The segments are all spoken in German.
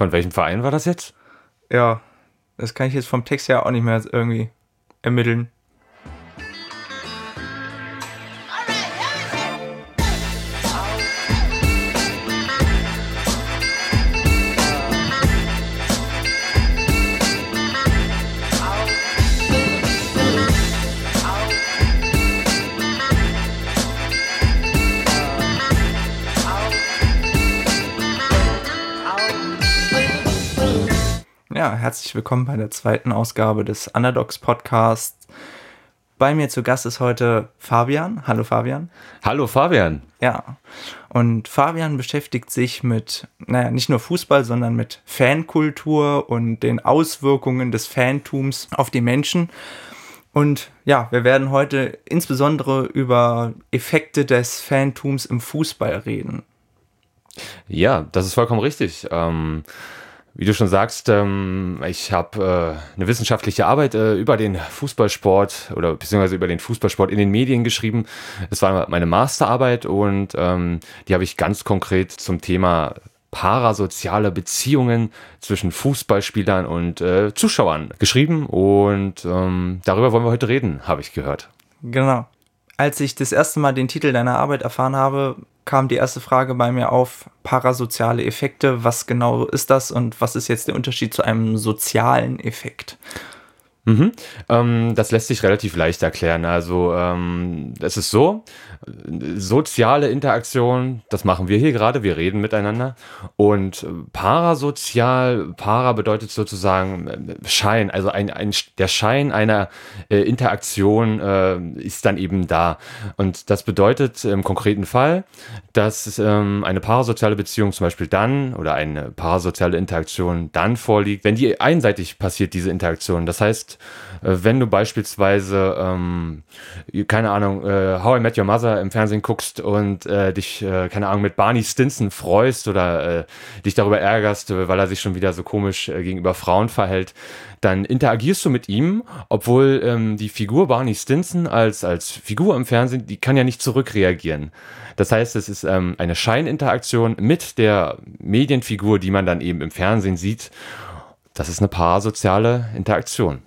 Von welchem Verein war das jetzt? Ja, das kann ich jetzt vom Text her auch nicht mehr irgendwie ermitteln. Herzlich willkommen bei der zweiten Ausgabe des Underdogs Podcasts. Bei mir zu Gast ist heute Fabian. Hallo Fabian. Hallo Fabian. Ja, und Fabian beschäftigt sich mit, naja, nicht nur Fußball, sondern mit Fankultur und den Auswirkungen des Fantums auf die Menschen. Und ja, wir werden heute insbesondere über Effekte des Fantums im Fußball reden. Ja, das ist vollkommen richtig. Ähm wie du schon sagst, ähm, ich habe äh, eine wissenschaftliche Arbeit äh, über den Fußballsport oder beziehungsweise über den Fußballsport in den Medien geschrieben. Das war meine Masterarbeit und ähm, die habe ich ganz konkret zum Thema parasoziale Beziehungen zwischen Fußballspielern und äh, Zuschauern geschrieben und ähm, darüber wollen wir heute reden, habe ich gehört. Genau. Als ich das erste Mal den Titel deiner Arbeit erfahren habe, kam die erste Frage bei mir auf, parasoziale Effekte, was genau ist das und was ist jetzt der Unterschied zu einem sozialen Effekt? Mhm. Ähm, das lässt sich relativ leicht erklären. Also ähm, es ist so, soziale Interaktion, das machen wir hier gerade, wir reden miteinander. Und parasozial, para bedeutet sozusagen äh, Schein, also ein, ein, der Schein einer äh, Interaktion äh, ist dann eben da. Und das bedeutet im konkreten Fall, dass ähm, eine parasoziale Beziehung zum Beispiel dann oder eine parasoziale Interaktion dann vorliegt, wenn die einseitig passiert, diese Interaktion. Das heißt, äh, wenn du beispielsweise, ähm, keine Ahnung, äh, How I Met Your Mother im Fernsehen guckst und äh, dich, äh, keine Ahnung, mit Barney Stinson freust oder äh, dich darüber ärgerst, weil er sich schon wieder so komisch äh, gegenüber Frauen verhält, dann interagierst du mit ihm, obwohl ähm, die Figur Barney Stinson als, als Figur im Fernsehen, die kann ja nicht zurückreagieren. Das heißt, es ist ähm, eine Scheininteraktion mit der Medienfigur, die man dann eben im Fernsehen sieht. Das ist eine parasoziale Interaktion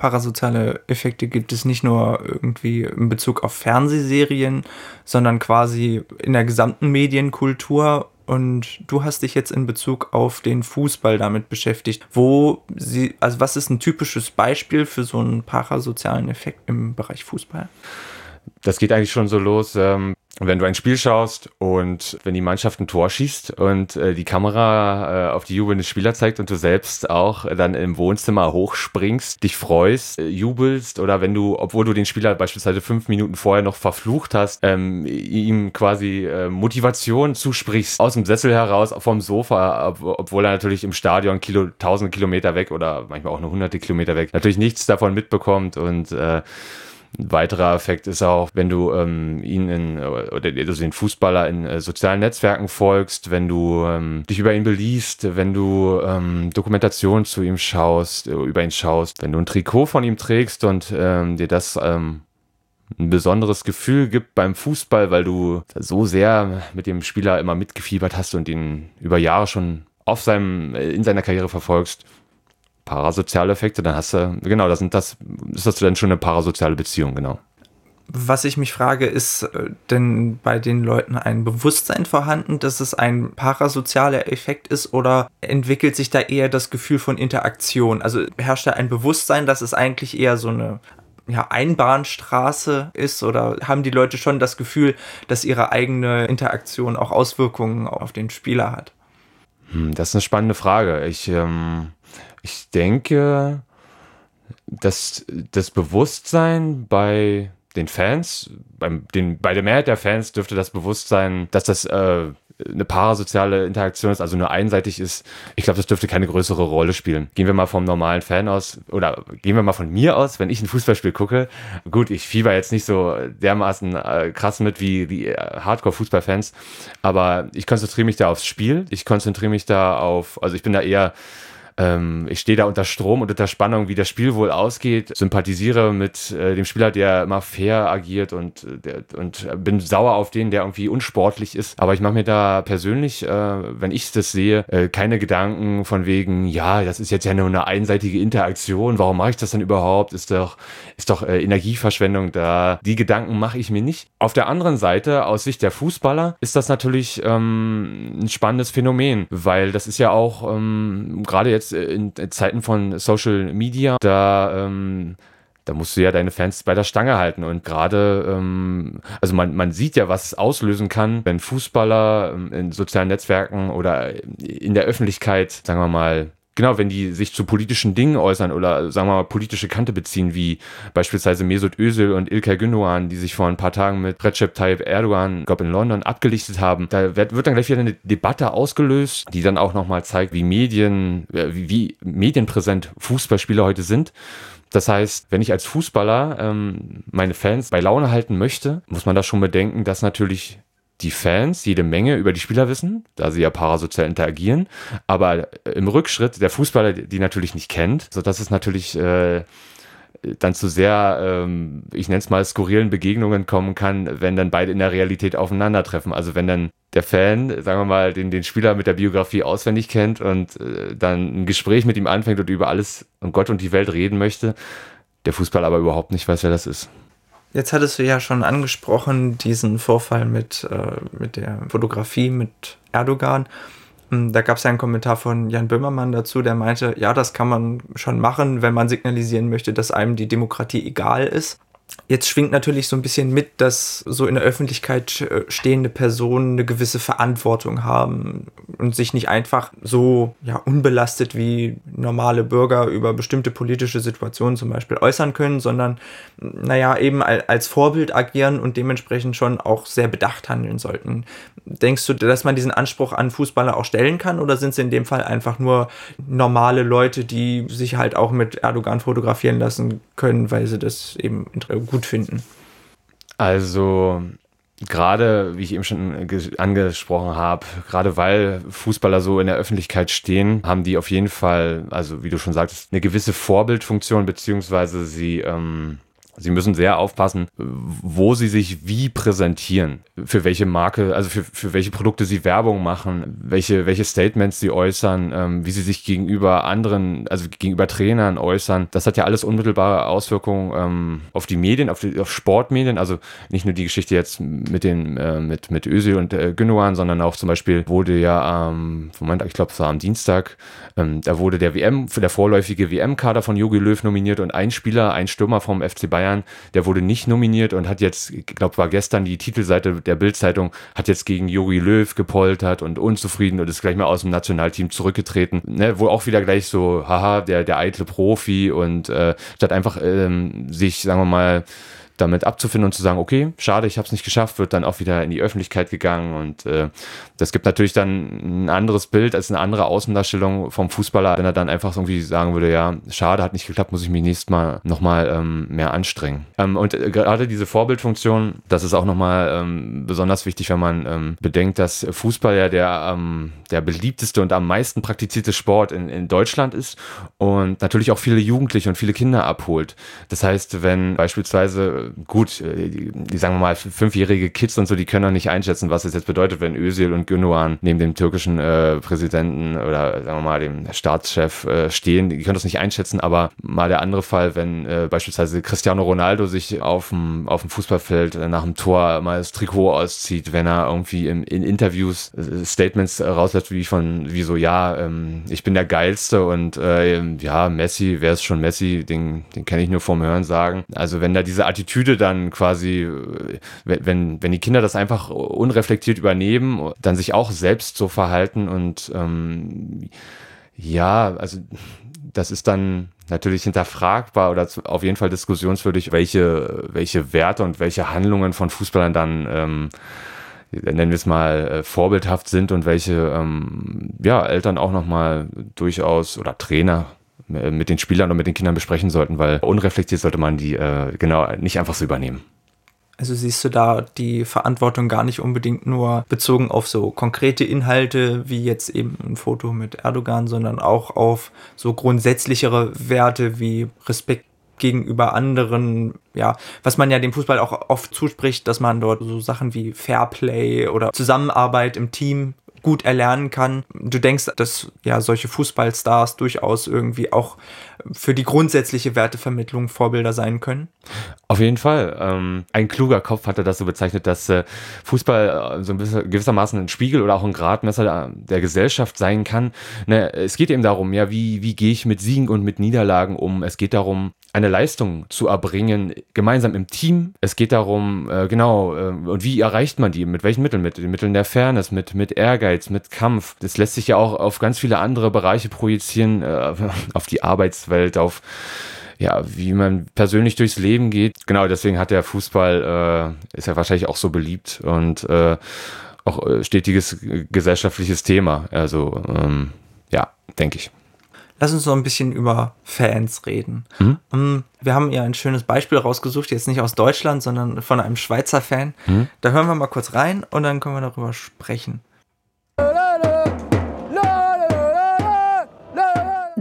parasoziale Effekte gibt es nicht nur irgendwie in Bezug auf Fernsehserien, sondern quasi in der gesamten Medienkultur. Und du hast dich jetzt in Bezug auf den Fußball damit beschäftigt. Wo sie, also was ist ein typisches Beispiel für so einen parasozialen Effekt im Bereich Fußball? Das geht eigentlich schon so los. Ähm, wenn du ein Spiel schaust und wenn die Mannschaft ein Tor schießt und äh, die Kamera äh, auf die jubelnden Spieler zeigt und du selbst auch dann im Wohnzimmer hochspringst, dich freust, äh, jubelst oder wenn du, obwohl du den Spieler beispielsweise fünf Minuten vorher noch verflucht hast, ähm, ihm quasi äh, Motivation zusprichst aus dem Sessel heraus vom Sofa, ob, obwohl er natürlich im Stadion Kilo, tausende Kilometer weg oder manchmal auch nur hunderte Kilometer weg natürlich nichts davon mitbekommt und äh, ein weiterer Effekt ist auch, wenn du ähm, ihn in, oder also den Fußballer in äh, sozialen Netzwerken folgst, wenn du ähm, dich über ihn beliest, wenn du ähm, Dokumentation zu ihm schaust, äh, über ihn schaust, wenn du ein Trikot von ihm trägst und ähm, dir das ähm, ein besonderes Gefühl gibt beim Fußball, weil du so sehr mit dem Spieler immer mitgefiebert hast und ihn über Jahre schon auf seinem, äh, in seiner Karriere verfolgst, parasoziale Effekte, dann hast du, genau, das sind das, ist das dann schon eine parasoziale Beziehung, genau. Was ich mich frage, ist äh, denn bei den Leuten ein Bewusstsein vorhanden, dass es ein parasozialer Effekt ist oder entwickelt sich da eher das Gefühl von Interaktion? Also herrscht da ein Bewusstsein, dass es eigentlich eher so eine ja, Einbahnstraße ist oder haben die Leute schon das Gefühl, dass ihre eigene Interaktion auch Auswirkungen auf den Spieler hat? Hm, das ist eine spannende Frage. Ich ähm, ich denke, dass das Bewusstsein bei den Fans, beim, den, bei der Mehrheit der Fans dürfte das Bewusstsein, dass das äh, eine parasoziale Interaktion ist, also nur einseitig ist, ich glaube, das dürfte keine größere Rolle spielen. Gehen wir mal vom normalen Fan aus oder gehen wir mal von mir aus, wenn ich ein Fußballspiel gucke. Gut, ich fieber jetzt nicht so dermaßen äh, krass mit wie die äh, Hardcore-Fußballfans, aber ich konzentriere mich da aufs Spiel. Ich konzentriere mich da auf, also ich bin da eher ähm, ich stehe da unter Strom und unter Spannung, wie das Spiel wohl ausgeht, sympathisiere mit äh, dem Spieler, der immer fair agiert und, äh, der, und bin sauer auf den, der irgendwie unsportlich ist. Aber ich mache mir da persönlich, äh, wenn ich das sehe, äh, keine Gedanken von wegen, ja, das ist jetzt ja nur eine einseitige Interaktion, warum mache ich das denn überhaupt? Ist doch, ist doch äh, Energieverschwendung da. Die Gedanken mache ich mir nicht. Auf der anderen Seite, aus Sicht der Fußballer, ist das natürlich ähm, ein spannendes Phänomen, weil das ist ja auch ähm, gerade jetzt in Zeiten von Social Media, da ähm, da musst du ja deine Fans bei der Stange halten. Und gerade, ähm, also man, man sieht ja, was es auslösen kann, wenn Fußballer ähm, in sozialen Netzwerken oder in der Öffentlichkeit, sagen wir mal, genau, wenn die sich zu politischen Dingen äußern oder sagen wir mal politische Kante beziehen, wie beispielsweise Mesut Özil und Ilkay Gündoğan, die sich vor ein paar Tagen mit Recep Tayyip Erdogan, glaube in London, abgelichtet haben, da wird, wird dann gleich wieder eine Debatte ausgelöst, die dann auch nochmal zeigt, wie Medien, äh, wie, wie medienpräsent Fußballspieler heute sind. Das heißt, wenn ich als Fußballer ähm, meine Fans bei Laune halten möchte, muss man da schon bedenken, dass natürlich die Fans jede Menge über die Spieler wissen, da sie ja parasozial interagieren, aber im Rückschritt der Fußballer die natürlich nicht kennt, sodass es natürlich äh, dann zu sehr, ähm, ich nenne es mal, skurrilen Begegnungen kommen kann, wenn dann beide in der Realität aufeinandertreffen. Also wenn dann der Fan, sagen wir mal, den, den Spieler mit der Biografie auswendig kennt und äh, dann ein Gespräch mit ihm anfängt und über alles und Gott und die Welt reden möchte, der Fußball aber überhaupt nicht weiß, wer das ist. Jetzt hattest du ja schon angesprochen, diesen Vorfall mit, äh, mit der Fotografie mit Erdogan. Hm, da gab es ja einen Kommentar von Jan Böhmermann dazu, der meinte, ja, das kann man schon machen, wenn man signalisieren möchte, dass einem die Demokratie egal ist. Jetzt schwingt natürlich so ein bisschen mit, dass so in der Öffentlichkeit äh, stehende Personen eine gewisse Verantwortung haben und sich nicht einfach so ja, unbelastet wie normale Bürger über bestimmte politische Situationen zum Beispiel äußern können, sondern naja, eben als Vorbild agieren und dementsprechend schon auch sehr bedacht handeln sollten. Denkst du, dass man diesen Anspruch an Fußballer auch stellen kann oder sind es in dem Fall einfach nur normale Leute, die sich halt auch mit Erdogan fotografieren lassen können, weil sie das eben gut finden? Also gerade, wie ich eben schon angesprochen habe, gerade weil Fußballer so in der Öffentlichkeit stehen, haben die auf jeden Fall, also wie du schon sagtest, eine gewisse Vorbildfunktion, beziehungsweise sie ähm, Sie müssen sehr aufpassen, wo sie sich wie präsentieren, für welche Marke, also für, für welche Produkte sie Werbung machen, welche, welche Statements sie äußern, ähm, wie sie sich gegenüber anderen, also gegenüber Trainern äußern. Das hat ja alles unmittelbare Auswirkungen ähm, auf die Medien, auf, die, auf Sportmedien. Also nicht nur die Geschichte jetzt mit den äh, mit mit Özil und äh, Gündogan, sondern auch zum Beispiel wurde ja ähm, Moment, ich glaube, es war am Dienstag, ähm, da wurde der WM, der vorläufige WM-Kader von Jogi Löw nominiert und ein Spieler, ein Stürmer vom FC Bayern Bayern, der wurde nicht nominiert und hat jetzt, ich glaube, war gestern die Titelseite der Bildzeitung, hat jetzt gegen Jogi Löw gepoltert und unzufrieden und ist gleich mal aus dem Nationalteam zurückgetreten. Ne, wo auch wieder gleich so, haha, der, der eitle Profi und äh, statt einfach ähm, sich, sagen wir mal, damit abzufinden und zu sagen, okay, schade, ich habe es nicht geschafft, wird dann auch wieder in die Öffentlichkeit gegangen und äh, das gibt natürlich dann ein anderes Bild als eine andere Außendarstellung vom Fußballer, wenn er dann einfach irgendwie sagen würde, ja, schade, hat nicht geklappt, muss ich mich nächstes Mal nochmal ähm, mehr anstrengen. Ähm, und äh, gerade diese Vorbildfunktion, das ist auch nochmal ähm, besonders wichtig, wenn man ähm, bedenkt, dass Fußball ja der, ähm, der beliebteste und am meisten praktizierte Sport in, in Deutschland ist und natürlich auch viele Jugendliche und viele Kinder abholt. Das heißt, wenn beispielsweise gut, äh, die, sagen wir mal, fünfjährige Kids und so, die können auch nicht einschätzen, was es jetzt bedeutet, wenn Özil und Gündogan neben dem türkischen äh, Präsidenten oder sagen wir mal dem Staatschef äh, stehen. Die können das nicht einschätzen, aber mal der andere Fall, wenn äh, beispielsweise Cristiano Ronaldo sich auf dem, Fußballfeld nach dem Tor mal das Trikot auszieht, wenn er irgendwie im, in Interviews äh, Statements rauslässt, wie von, wie so, ja, ähm, ich bin der Geilste und äh, ja, Messi, wer ist schon Messi, den, den kenne ich nur vom Hören sagen. Also wenn da diese Attitüde Attitüde dann quasi, wenn, wenn die Kinder das einfach unreflektiert übernehmen, dann sich auch selbst so verhalten und ähm, ja, also das ist dann natürlich hinterfragbar oder auf jeden Fall diskussionswürdig, welche, welche Werte und welche Handlungen von Fußballern dann ähm, nennen wir es mal, äh, vorbildhaft sind und welche ähm, ja, Eltern auch nochmal durchaus oder Trainer äh, mit den Spielern und mit den Kindern besprechen sollten, weil unreflektiert sollte man die äh, genau nicht einfach so übernehmen. Also siehst du da die Verantwortung gar nicht unbedingt nur bezogen auf so konkrete Inhalte wie jetzt eben ein Foto mit Erdogan, sondern auch auf so grundsätzlichere Werte wie Respekt gegenüber anderen, ja, was man ja dem Fußball auch oft zuspricht, dass man dort so Sachen wie Fairplay oder Zusammenarbeit im Team gut erlernen kann. Du denkst, dass ja solche Fußballstars durchaus irgendwie auch für die grundsätzliche Wertevermittlung Vorbilder sein können? Auf jeden Fall. Ähm, ein kluger Kopf hatte das so bezeichnet, dass äh, Fußball äh, so ein bisschen, gewissermaßen ein Spiegel oder auch ein Gradmesser der, der Gesellschaft sein kann. Ne, es geht eben darum, ja, wie, wie gehe ich mit Siegen und mit Niederlagen um? Es geht darum, eine Leistung zu erbringen, gemeinsam im Team. Es geht darum, äh, genau, äh, und wie erreicht man die? Mit welchen Mitteln? Mit den Mitteln der Fairness, mit, mit Ehrgeiz, mit Kampf. Das lässt sich ja auch auf ganz viele andere Bereiche projizieren, äh, auf die Arbeitswelt, auf ja, wie man persönlich durchs Leben geht. Genau, deswegen hat der Fußball, äh, ist ja wahrscheinlich auch so beliebt und äh, auch äh, stetiges gesellschaftliches Thema. Also, ähm, ja, denke ich. Lass uns noch ein bisschen über Fans reden. Mhm. Wir haben ja ein schönes Beispiel rausgesucht, jetzt nicht aus Deutschland, sondern von einem Schweizer Fan. Mhm. Da hören wir mal kurz rein und dann können wir darüber sprechen.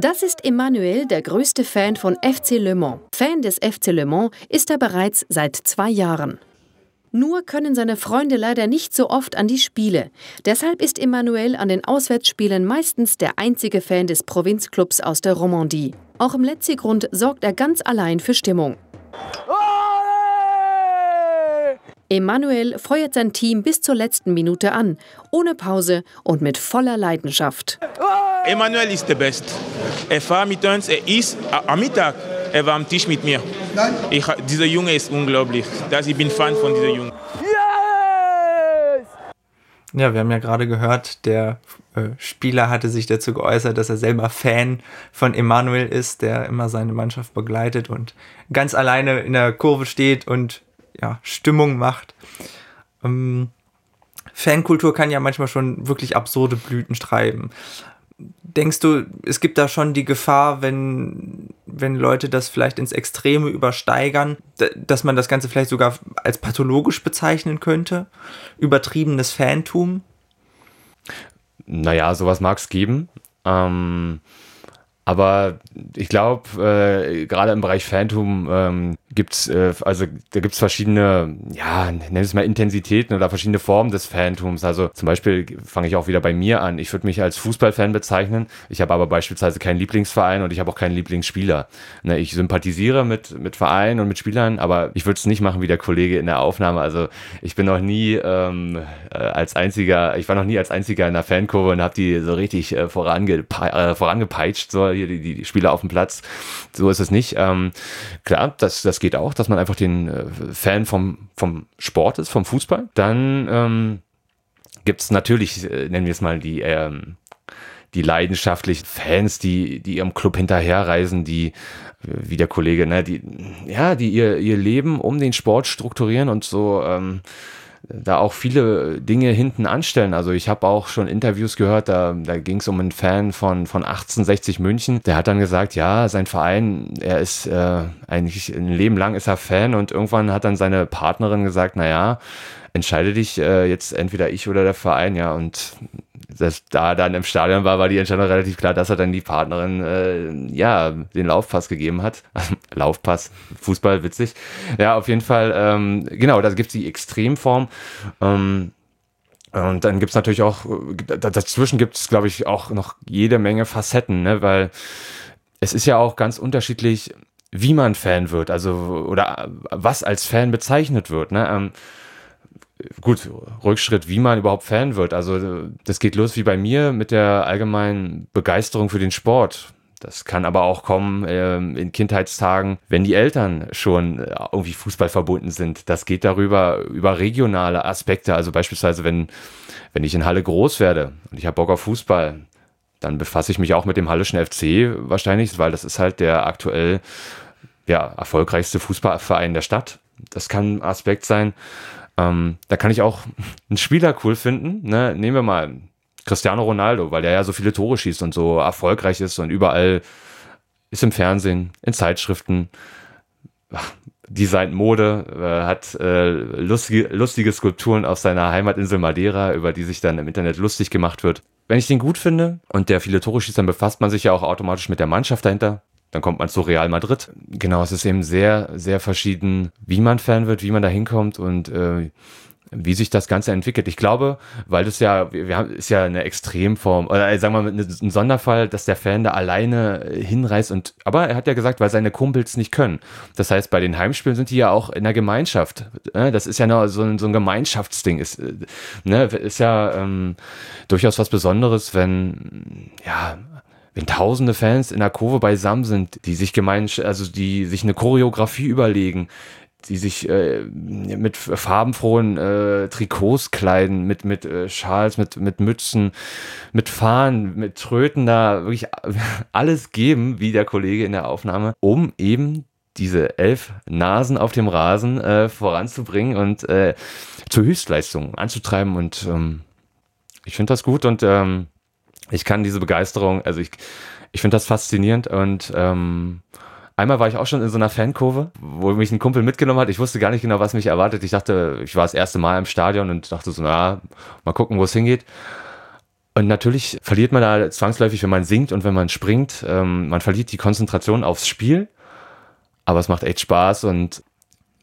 Das ist Emmanuel, der größte Fan von FC Le Mans. Fan des FC Le Mans ist er bereits seit zwei Jahren. Nur können seine Freunde leider nicht so oft an die Spiele. Deshalb ist Emmanuel an den Auswärtsspielen meistens der einzige Fan des Provinzclubs aus der Romandie. Auch im Letzigrund sorgt er ganz allein für Stimmung. Emmanuel feuert sein Team bis zur letzten Minute an, ohne Pause und mit voller Leidenschaft. Emmanuel ist der Beste. Er war mit uns, er ist am Mittag, er war am Tisch mit mir. Ich, dieser Junge ist unglaublich. Das, ich bin Fan von diesem Jungen. Yes! Ja, wir haben ja gerade gehört, der äh, Spieler hatte sich dazu geäußert, dass er selber Fan von Emanuel ist, der immer seine Mannschaft begleitet und ganz alleine in der Kurve steht und ja, Stimmung macht. Ähm, Fankultur kann ja manchmal schon wirklich absurde Blüten treiben denkst du, es gibt da schon die Gefahr, wenn, wenn Leute das vielleicht ins Extreme übersteigern, dass man das Ganze vielleicht sogar als pathologisch bezeichnen könnte? Übertriebenes Fantum? Naja, sowas mag es geben. Ähm, aber ich glaube, äh, gerade im Bereich Phantom ähm, gibt es, äh, also da gibt es verschiedene, ja, nenn es mal Intensitäten oder verschiedene Formen des Phantoms. Also zum Beispiel fange ich auch wieder bei mir an. Ich würde mich als Fußballfan bezeichnen. Ich habe aber beispielsweise keinen Lieblingsverein und ich habe auch keinen Lieblingsspieler. Ne, ich sympathisiere mit, mit Vereinen und mit Spielern, aber ich würde es nicht machen wie der Kollege in der Aufnahme. Also ich bin noch nie ähm, äh, als einziger, ich war noch nie als einziger in der Fankurve und habe die so richtig äh, vorange, äh, vorangepeitscht. So hier die, die Spieler auf dem Platz. So ist es nicht. Ähm, klar, das, das geht auch, dass man einfach den äh, Fan vom, vom Sport ist, vom Fußball. Dann ähm, gibt es natürlich, äh, nennen wir es mal, die, ähm, die leidenschaftlichen Fans, die, die ihrem Club hinterherreisen, die wie der Kollege, ne, die, ja, die ihr, ihr Leben um den Sport strukturieren und so ähm, da auch viele Dinge hinten anstellen. Also ich habe auch schon Interviews gehört, da, da ging es um einen Fan von, von 1860 München. Der hat dann gesagt, ja, sein Verein, er ist äh, eigentlich ein Leben lang ist er Fan und irgendwann hat dann seine Partnerin gesagt, naja, entscheide dich äh, jetzt entweder ich oder der Verein, ja, und das, da dann im Stadion war, war die Entscheidung relativ klar, dass er dann die Partnerin äh, ja den Laufpass gegeben hat. Laufpass, Fußball, witzig. Ja, auf jeden Fall, ähm, genau, da gibt es die Extremform. Ähm, und dann gibt es natürlich auch, dazwischen gibt es, glaube ich, auch noch jede Menge Facetten, ne? weil es ist ja auch ganz unterschiedlich, wie man Fan wird, also oder was als Fan bezeichnet wird. Ne? Ähm, gut, Rückschritt, wie man überhaupt Fan wird. Also das geht los wie bei mir mit der allgemeinen Begeisterung für den Sport. Das kann aber auch kommen äh, in Kindheitstagen, wenn die Eltern schon äh, irgendwie Fußball verbunden sind. Das geht darüber, über regionale Aspekte. Also beispielsweise, wenn, wenn ich in Halle groß werde und ich habe Bock auf Fußball, dann befasse ich mich auch mit dem Hallischen FC wahrscheinlich, weil das ist halt der aktuell ja, erfolgreichste Fußballverein der Stadt. Das kann ein Aspekt sein. Ähm, da kann ich auch einen Spieler cool finden. Ne? Nehmen wir mal Cristiano Ronaldo, weil der ja so viele Tore schießt und so erfolgreich ist und überall ist im Fernsehen, in Zeitschriften. designt Mode, äh, hat äh, lustige, lustige Skulpturen auf seiner Heimatinsel Madeira, über die sich dann im Internet lustig gemacht wird. Wenn ich den gut finde und der viele Tore schießt, dann befasst man sich ja auch automatisch mit der Mannschaft dahinter. Dann kommt man zu Real Madrid. Genau, es ist eben sehr, sehr verschieden, wie man Fan wird, wie man da hinkommt und äh, wie sich das Ganze entwickelt. Ich glaube, weil das ja, wir haben, ist ja eine Extremform, oder sagen wir mal ein Sonderfall, dass der Fan da alleine äh, hinreist und, aber er hat ja gesagt, weil seine Kumpels nicht können. Das heißt, bei den Heimspielen sind die ja auch in der Gemeinschaft. Ne? Das ist ja so ein, so ein Gemeinschaftsding. Ist, äh, ne, ist ja ähm, durchaus was Besonderes, wenn, ja, wenn tausende Fans in der Kurve beisammen sind, die sich gemeinschaftlich, also die sich eine Choreografie überlegen, die sich äh, mit farbenfrohen äh, Trikots kleiden, mit, mit äh, Schals, mit, mit Mützen, mit Fahnen, mit Tröten da wirklich alles geben, wie der Kollege in der Aufnahme, um eben diese elf Nasen auf dem Rasen äh, voranzubringen und äh, zur Höchstleistung anzutreiben. Und ähm, ich finde das gut und ähm, ich kann diese Begeisterung, also ich, ich finde das faszinierend und ähm, Einmal war ich auch schon in so einer Fankurve, wo mich ein Kumpel mitgenommen hat. Ich wusste gar nicht genau, was mich erwartet. Ich dachte, ich war das erste Mal im Stadion und dachte so, na, mal gucken, wo es hingeht. Und natürlich verliert man da zwangsläufig, wenn man singt und wenn man springt. Ähm, man verliert die Konzentration aufs Spiel. Aber es macht echt Spaß und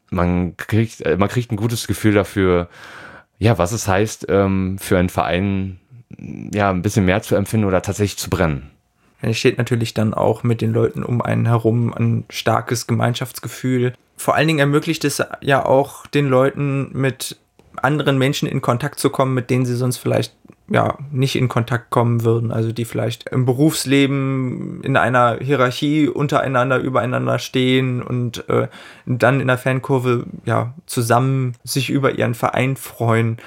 man kriegt, äh, man kriegt ein gutes Gefühl dafür, ja, was es heißt, ähm, für einen Verein ja, ein bisschen mehr zu empfinden oder tatsächlich zu brennen. Entsteht natürlich dann auch mit den Leuten um einen herum ein starkes Gemeinschaftsgefühl. Vor allen Dingen ermöglicht es ja auch den Leuten mit anderen Menschen in Kontakt zu kommen, mit denen sie sonst vielleicht ja nicht in Kontakt kommen würden, also die vielleicht im Berufsleben in einer Hierarchie untereinander übereinander stehen und äh, dann in der Fankurve ja zusammen sich über ihren Verein freuen.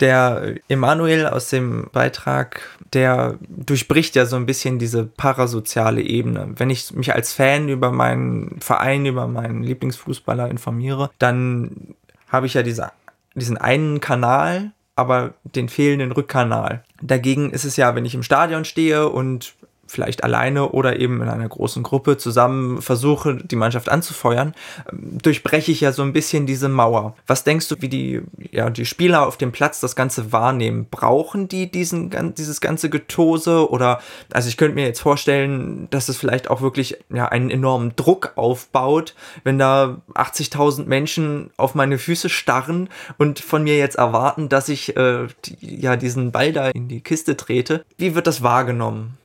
Der Emanuel aus dem Beitrag, der durchbricht ja so ein bisschen diese parasoziale Ebene. Wenn ich mich als Fan über meinen Verein, über meinen Lieblingsfußballer informiere, dann habe ich ja diese, diesen einen Kanal, aber den fehlenden Rückkanal. Dagegen ist es ja, wenn ich im Stadion stehe und vielleicht alleine oder eben in einer großen Gruppe zusammen versuche, die Mannschaft anzufeuern, ähm, durchbreche ich ja so ein bisschen diese Mauer. Was denkst du, wie die, ja, die Spieler auf dem Platz das Ganze wahrnehmen? Brauchen die diesen, dieses ganze Getose oder, also ich könnte mir jetzt vorstellen, dass es vielleicht auch wirklich ja, einen enormen Druck aufbaut, wenn da 80.000 Menschen auf meine Füße starren und von mir jetzt erwarten, dass ich äh, die, ja diesen Ball da in die Kiste trete. Wie wird das wahrgenommen?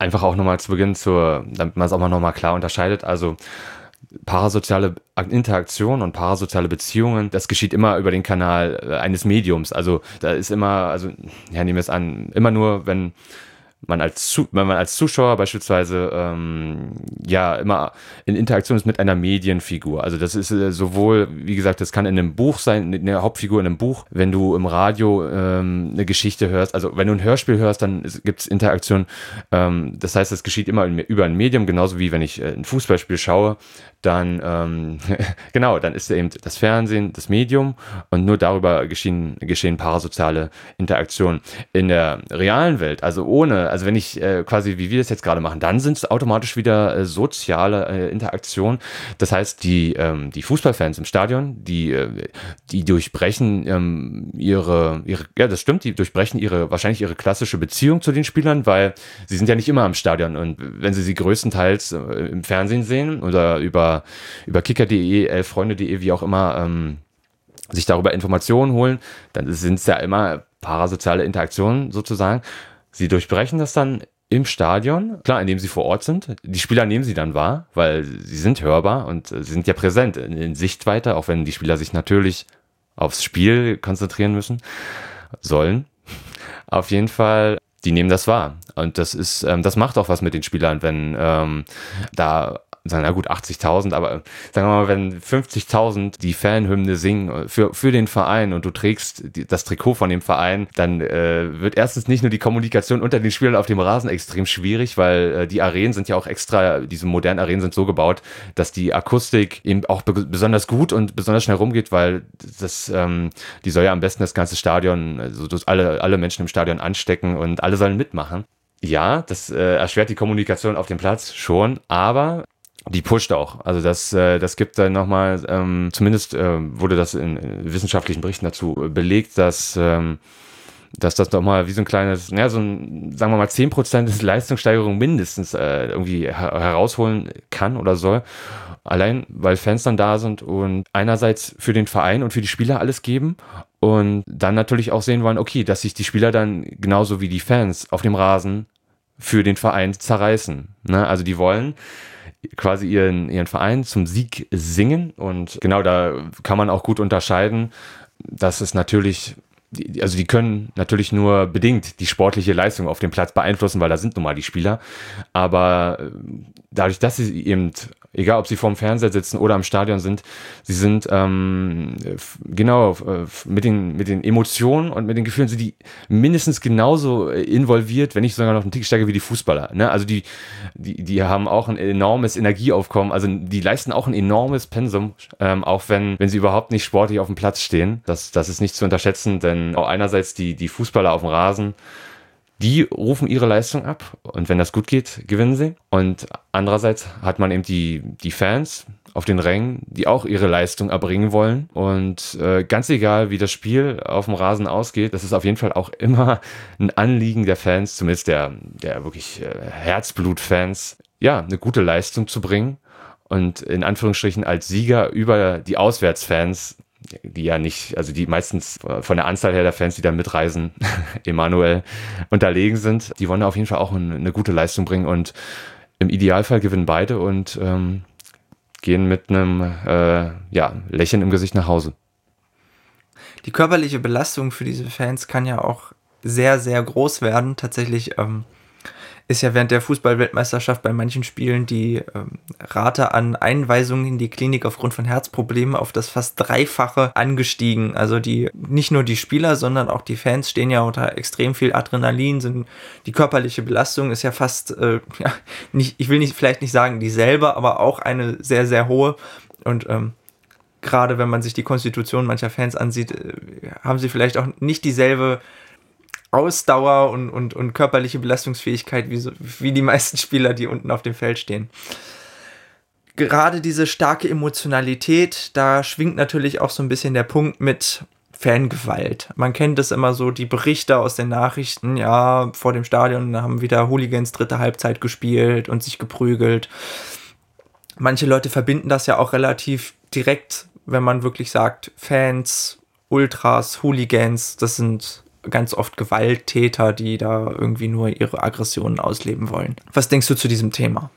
Einfach auch nochmal zu Beginn zur, damit man es auch mal nochmal klar unterscheidet. Also parasoziale Interaktion und parasoziale Beziehungen, das geschieht immer über den Kanal äh, eines Mediums. Also da ist immer, also ja, nehmen wir es an, immer nur, wenn man als, wenn man als Zuschauer beispielsweise ähm, ja immer in Interaktion ist mit einer Medienfigur. Also das ist äh, sowohl, wie gesagt, das kann in einem Buch sein, eine Hauptfigur in einem Buch, wenn du im Radio ähm, eine Geschichte hörst, also wenn du ein Hörspiel hörst, dann gibt es Interaktion. Ähm, das heißt, es geschieht immer in, über ein Medium, genauso wie wenn ich äh, ein Fußballspiel schaue, dann ähm, genau, dann ist eben das Fernsehen das Medium und nur darüber geschehen, geschehen parasoziale Interaktionen. In der realen Welt, also ohne, also wenn ich äh, quasi, wie wir das jetzt gerade machen, dann sind es automatisch wieder äh, soziale äh, Interaktionen. Das heißt, die, ähm, die Fußballfans im Stadion, die, äh, die durchbrechen ähm, ihre, ihre, ja, das stimmt, die durchbrechen ihre, wahrscheinlich ihre klassische Beziehung zu den Spielern, weil sie sind ja nicht immer am Stadion und wenn sie sie größtenteils äh, im Fernsehen sehen oder über über, kicker.de, elffreunde.de, wie auch immer, ähm, sich darüber Informationen holen, dann sind es ja immer parasoziale Interaktionen sozusagen. Sie durchbrechen das dann im Stadion, klar, indem sie vor Ort sind. Die Spieler nehmen sie dann wahr, weil sie sind hörbar und äh, sie sind ja präsent in, in Sichtweite, auch wenn die Spieler sich natürlich aufs Spiel konzentrieren müssen, sollen. Auf jeden Fall, die nehmen das wahr. Und das ist, ähm, das macht auch was mit den Spielern, wenn ähm, da na gut, 80.000, aber sagen wir mal, wenn 50.000 die Fanhymne singen für, für den Verein und du trägst die, das Trikot von dem Verein, dann äh, wird erstens nicht nur die Kommunikation unter den Spielern auf dem Rasen extrem schwierig, weil äh, die Arenen sind ja auch extra, diese modernen Arenen sind so gebaut, dass die Akustik eben auch be besonders gut und besonders schnell rumgeht, weil das, ähm, die soll ja am besten das ganze Stadion, also alle, alle Menschen im Stadion anstecken und alle sollen mitmachen. Ja, das äh, erschwert die Kommunikation auf dem Platz schon, aber die pusht auch. Also das, äh, das gibt dann nochmal, ähm, zumindest äh, wurde das in, wissenschaftlichen Berichten dazu belegt, dass ähm, dass das doch mal wie so ein kleines, ja, so ein, sagen wir mal, 10% des Leistungssteigerung mindestens äh, irgendwie her herausholen kann oder soll. Allein, weil Fans dann da sind und einerseits für den Verein und für die Spieler alles geben und dann natürlich auch sehen wollen, okay, dass sich die Spieler dann genauso wie die Fans auf dem Rasen für den Verein zerreißen. Ne? Also die wollen quasi ihren, ihren Verein zum Sieg singen und genau da kann man auch gut unterscheiden, dass es natürlich also die können natürlich nur bedingt die sportliche Leistung auf dem Platz beeinflussen, weil da sind nun mal die Spieler. Aber äh, dadurch, dass sie eben egal ob sie vorm Fernseher sitzen oder am Stadion sind, sie sind ähm, genau äh, mit den, mit den Emotionen und mit den Gefühlen sind die mindestens genauso äh, involviert, wenn nicht sogar noch ein Tick stärker wie die Fußballer. Ne? Also die, die, die haben auch ein enormes Energieaufkommen, also die leisten auch ein enormes Pensum, ähm, auch wenn, wenn sie überhaupt nicht sportlich auf dem Platz stehen. Das, das ist nicht zu unterschätzen, denn auch einerseits die, die Fußballer auf dem Rasen, die rufen ihre Leistung ab und wenn das gut geht, gewinnen sie. Und andererseits hat man eben die, die Fans auf den Rängen, die auch ihre Leistung erbringen wollen. Und äh, ganz egal, wie das Spiel auf dem Rasen ausgeht, das ist auf jeden Fall auch immer ein Anliegen der Fans, zumindest der, der wirklich äh, Herzblut-Fans, ja, eine gute Leistung zu bringen und in Anführungsstrichen als Sieger über die Auswärtsfans die ja nicht, also die meistens von der Anzahl her der Fans, die da mitreisen, Emanuel unterlegen sind, die wollen auf jeden Fall auch eine, eine, gute Leistung bringen und im Idealfall gewinnen beide und ähm, gehen mit einem äh, ja, Lächeln im Gesicht nach Hause. Die körperliche Belastung für diese Fans kann ja auch sehr, sehr groß werden. Tatsächlich ähm, ist ja während der Fußballweltmeisterschaft bei manchen Spielen die ähm, Rate an Einweisungen in die Klinik aufgrund von Herzproblemen auf das fast Dreifache angestiegen. Also die nicht nur die Spieler, sondern auch die Fans stehen ja unter extrem viel Adrenalin, sind die körperliche Belastung ist ja fast äh, ja, nicht, ich will nicht vielleicht nicht sagen dieselbe, aber auch eine sehr sehr hohe und ähm, gerade wenn man sich die Konstitution mancher Fans ansieht, äh, haben sie vielleicht auch nicht dieselbe Ausdauer und, und, und körperliche Belastungsfähigkeit wie, so, wie die meisten Spieler, die unten auf dem Feld stehen. Gerade diese starke Emotionalität, da schwingt natürlich auch so ein bisschen der Punkt mit Fangewalt. Man kennt es immer so, die Berichte aus den Nachrichten, ja, vor dem Stadion haben wieder Hooligans dritte Halbzeit gespielt und sich geprügelt. Manche Leute verbinden das ja auch relativ direkt, wenn man wirklich sagt, Fans, Ultras, Hooligans, das sind ganz oft Gewalttäter, die da irgendwie nur ihre Aggressionen ausleben wollen. Was denkst du zu diesem Thema?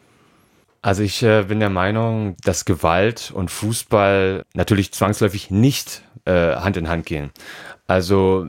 Also ich äh, bin der Meinung, dass Gewalt und Fußball natürlich zwangsläufig nicht äh, Hand in Hand gehen. Also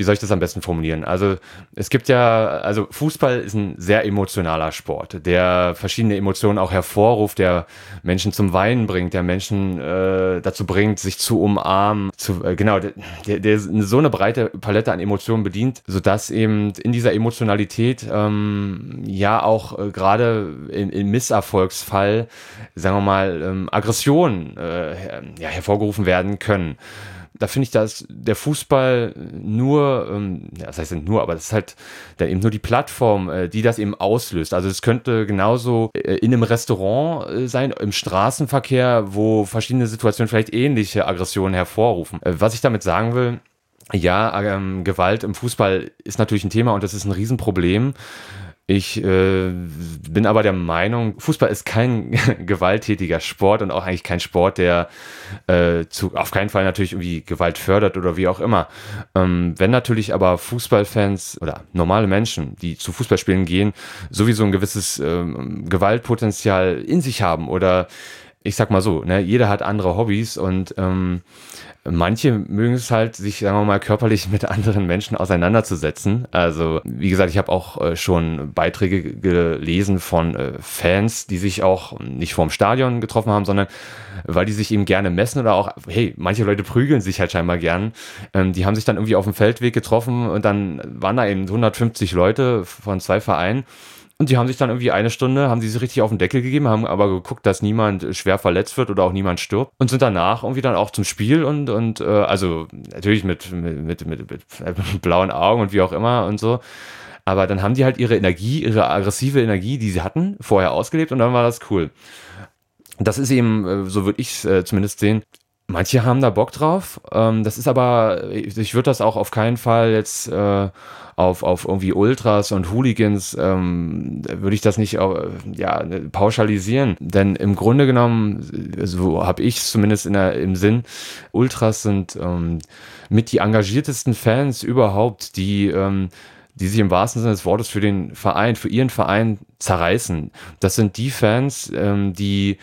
wie soll ich das am besten formulieren? Also es gibt ja, also Fußball ist ein sehr emotionaler Sport, der verschiedene Emotionen auch hervorruft, der Menschen zum Weinen bringt, der Menschen äh, dazu bringt, sich zu umarmen, zu, äh, genau, der, der so eine breite Palette an Emotionen bedient, sodass eben in dieser Emotionalität ähm, ja auch äh, gerade im, im, Misserfolgsfall, sagen wir mal, ähm, Aggressionen äh, ja, hervorgerufen werden können da finde ich, dass der Fußball nur, ähm, ja, das heißt nur, aber das ist halt dann eben nur die Plattform, äh, die das eben auslöst. Also es könnte genauso äh, in einem Restaurant äh, sein, im Straßenverkehr, wo verschiedene Situationen vielleicht ähnliche Aggressionen hervorrufen. Äh, was ich damit sagen will, ja, ähm, Gewalt im Fußball ist natürlich ein Thema und das ist ein Riesenproblem. Ich äh, bin aber der Meinung, Fußball ist kein gewalttätiger Sport und auch eigentlich kein Sport, der äh, zu, auf keinen Fall natürlich irgendwie Gewalt fördert oder wie auch immer. Ähm, wenn natürlich aber Fußballfans oder normale Menschen, die zu Fußballspielen gehen, sowieso ein gewisses ähm, Gewaltpotenzial in sich haben oder ich sag mal so, ne, jeder hat andere Hobbys und ähm, Manche mögen es halt, sich, sagen wir mal, körperlich mit anderen Menschen auseinanderzusetzen. Also, wie gesagt, ich habe auch äh, schon Beiträge gelesen von äh, Fans, die sich auch nicht vorm Stadion getroffen haben, sondern weil die sich eben gerne messen oder auch, hey, manche Leute prügeln sich halt scheinbar gern. Ähm, die haben sich dann irgendwie auf dem Feldweg getroffen und dann waren da eben 150 Leute von zwei Vereinen und die haben sich dann irgendwie eine Stunde, haben die sich richtig auf den Deckel gegeben, haben aber geguckt, dass niemand schwer verletzt wird oder auch niemand stirbt und sind danach irgendwie dann auch zum Spiel und, und äh, also natürlich mit, mit, mit, mit, mit blauen Augen und wie auch immer und so. Aber dann haben die halt ihre Energie, ihre aggressive Energie, die sie hatten, vorher ausgelebt und dann war das cool. das ist eben, äh, so würde ich es äh, zumindest sehen, Manche haben da Bock drauf. Ähm, das ist aber, ich würde das auch auf keinen Fall jetzt äh, auf, auf irgendwie Ultras und Hooligans, ähm, würde ich das nicht äh, ja, pauschalisieren. Denn im Grunde genommen, so habe ich es zumindest in der, im Sinn, Ultras sind ähm, mit die engagiertesten Fans überhaupt, die ähm, die sich im wahrsten Sinne des Wortes für den Verein, für ihren Verein zerreißen. Das sind die Fans, ähm, die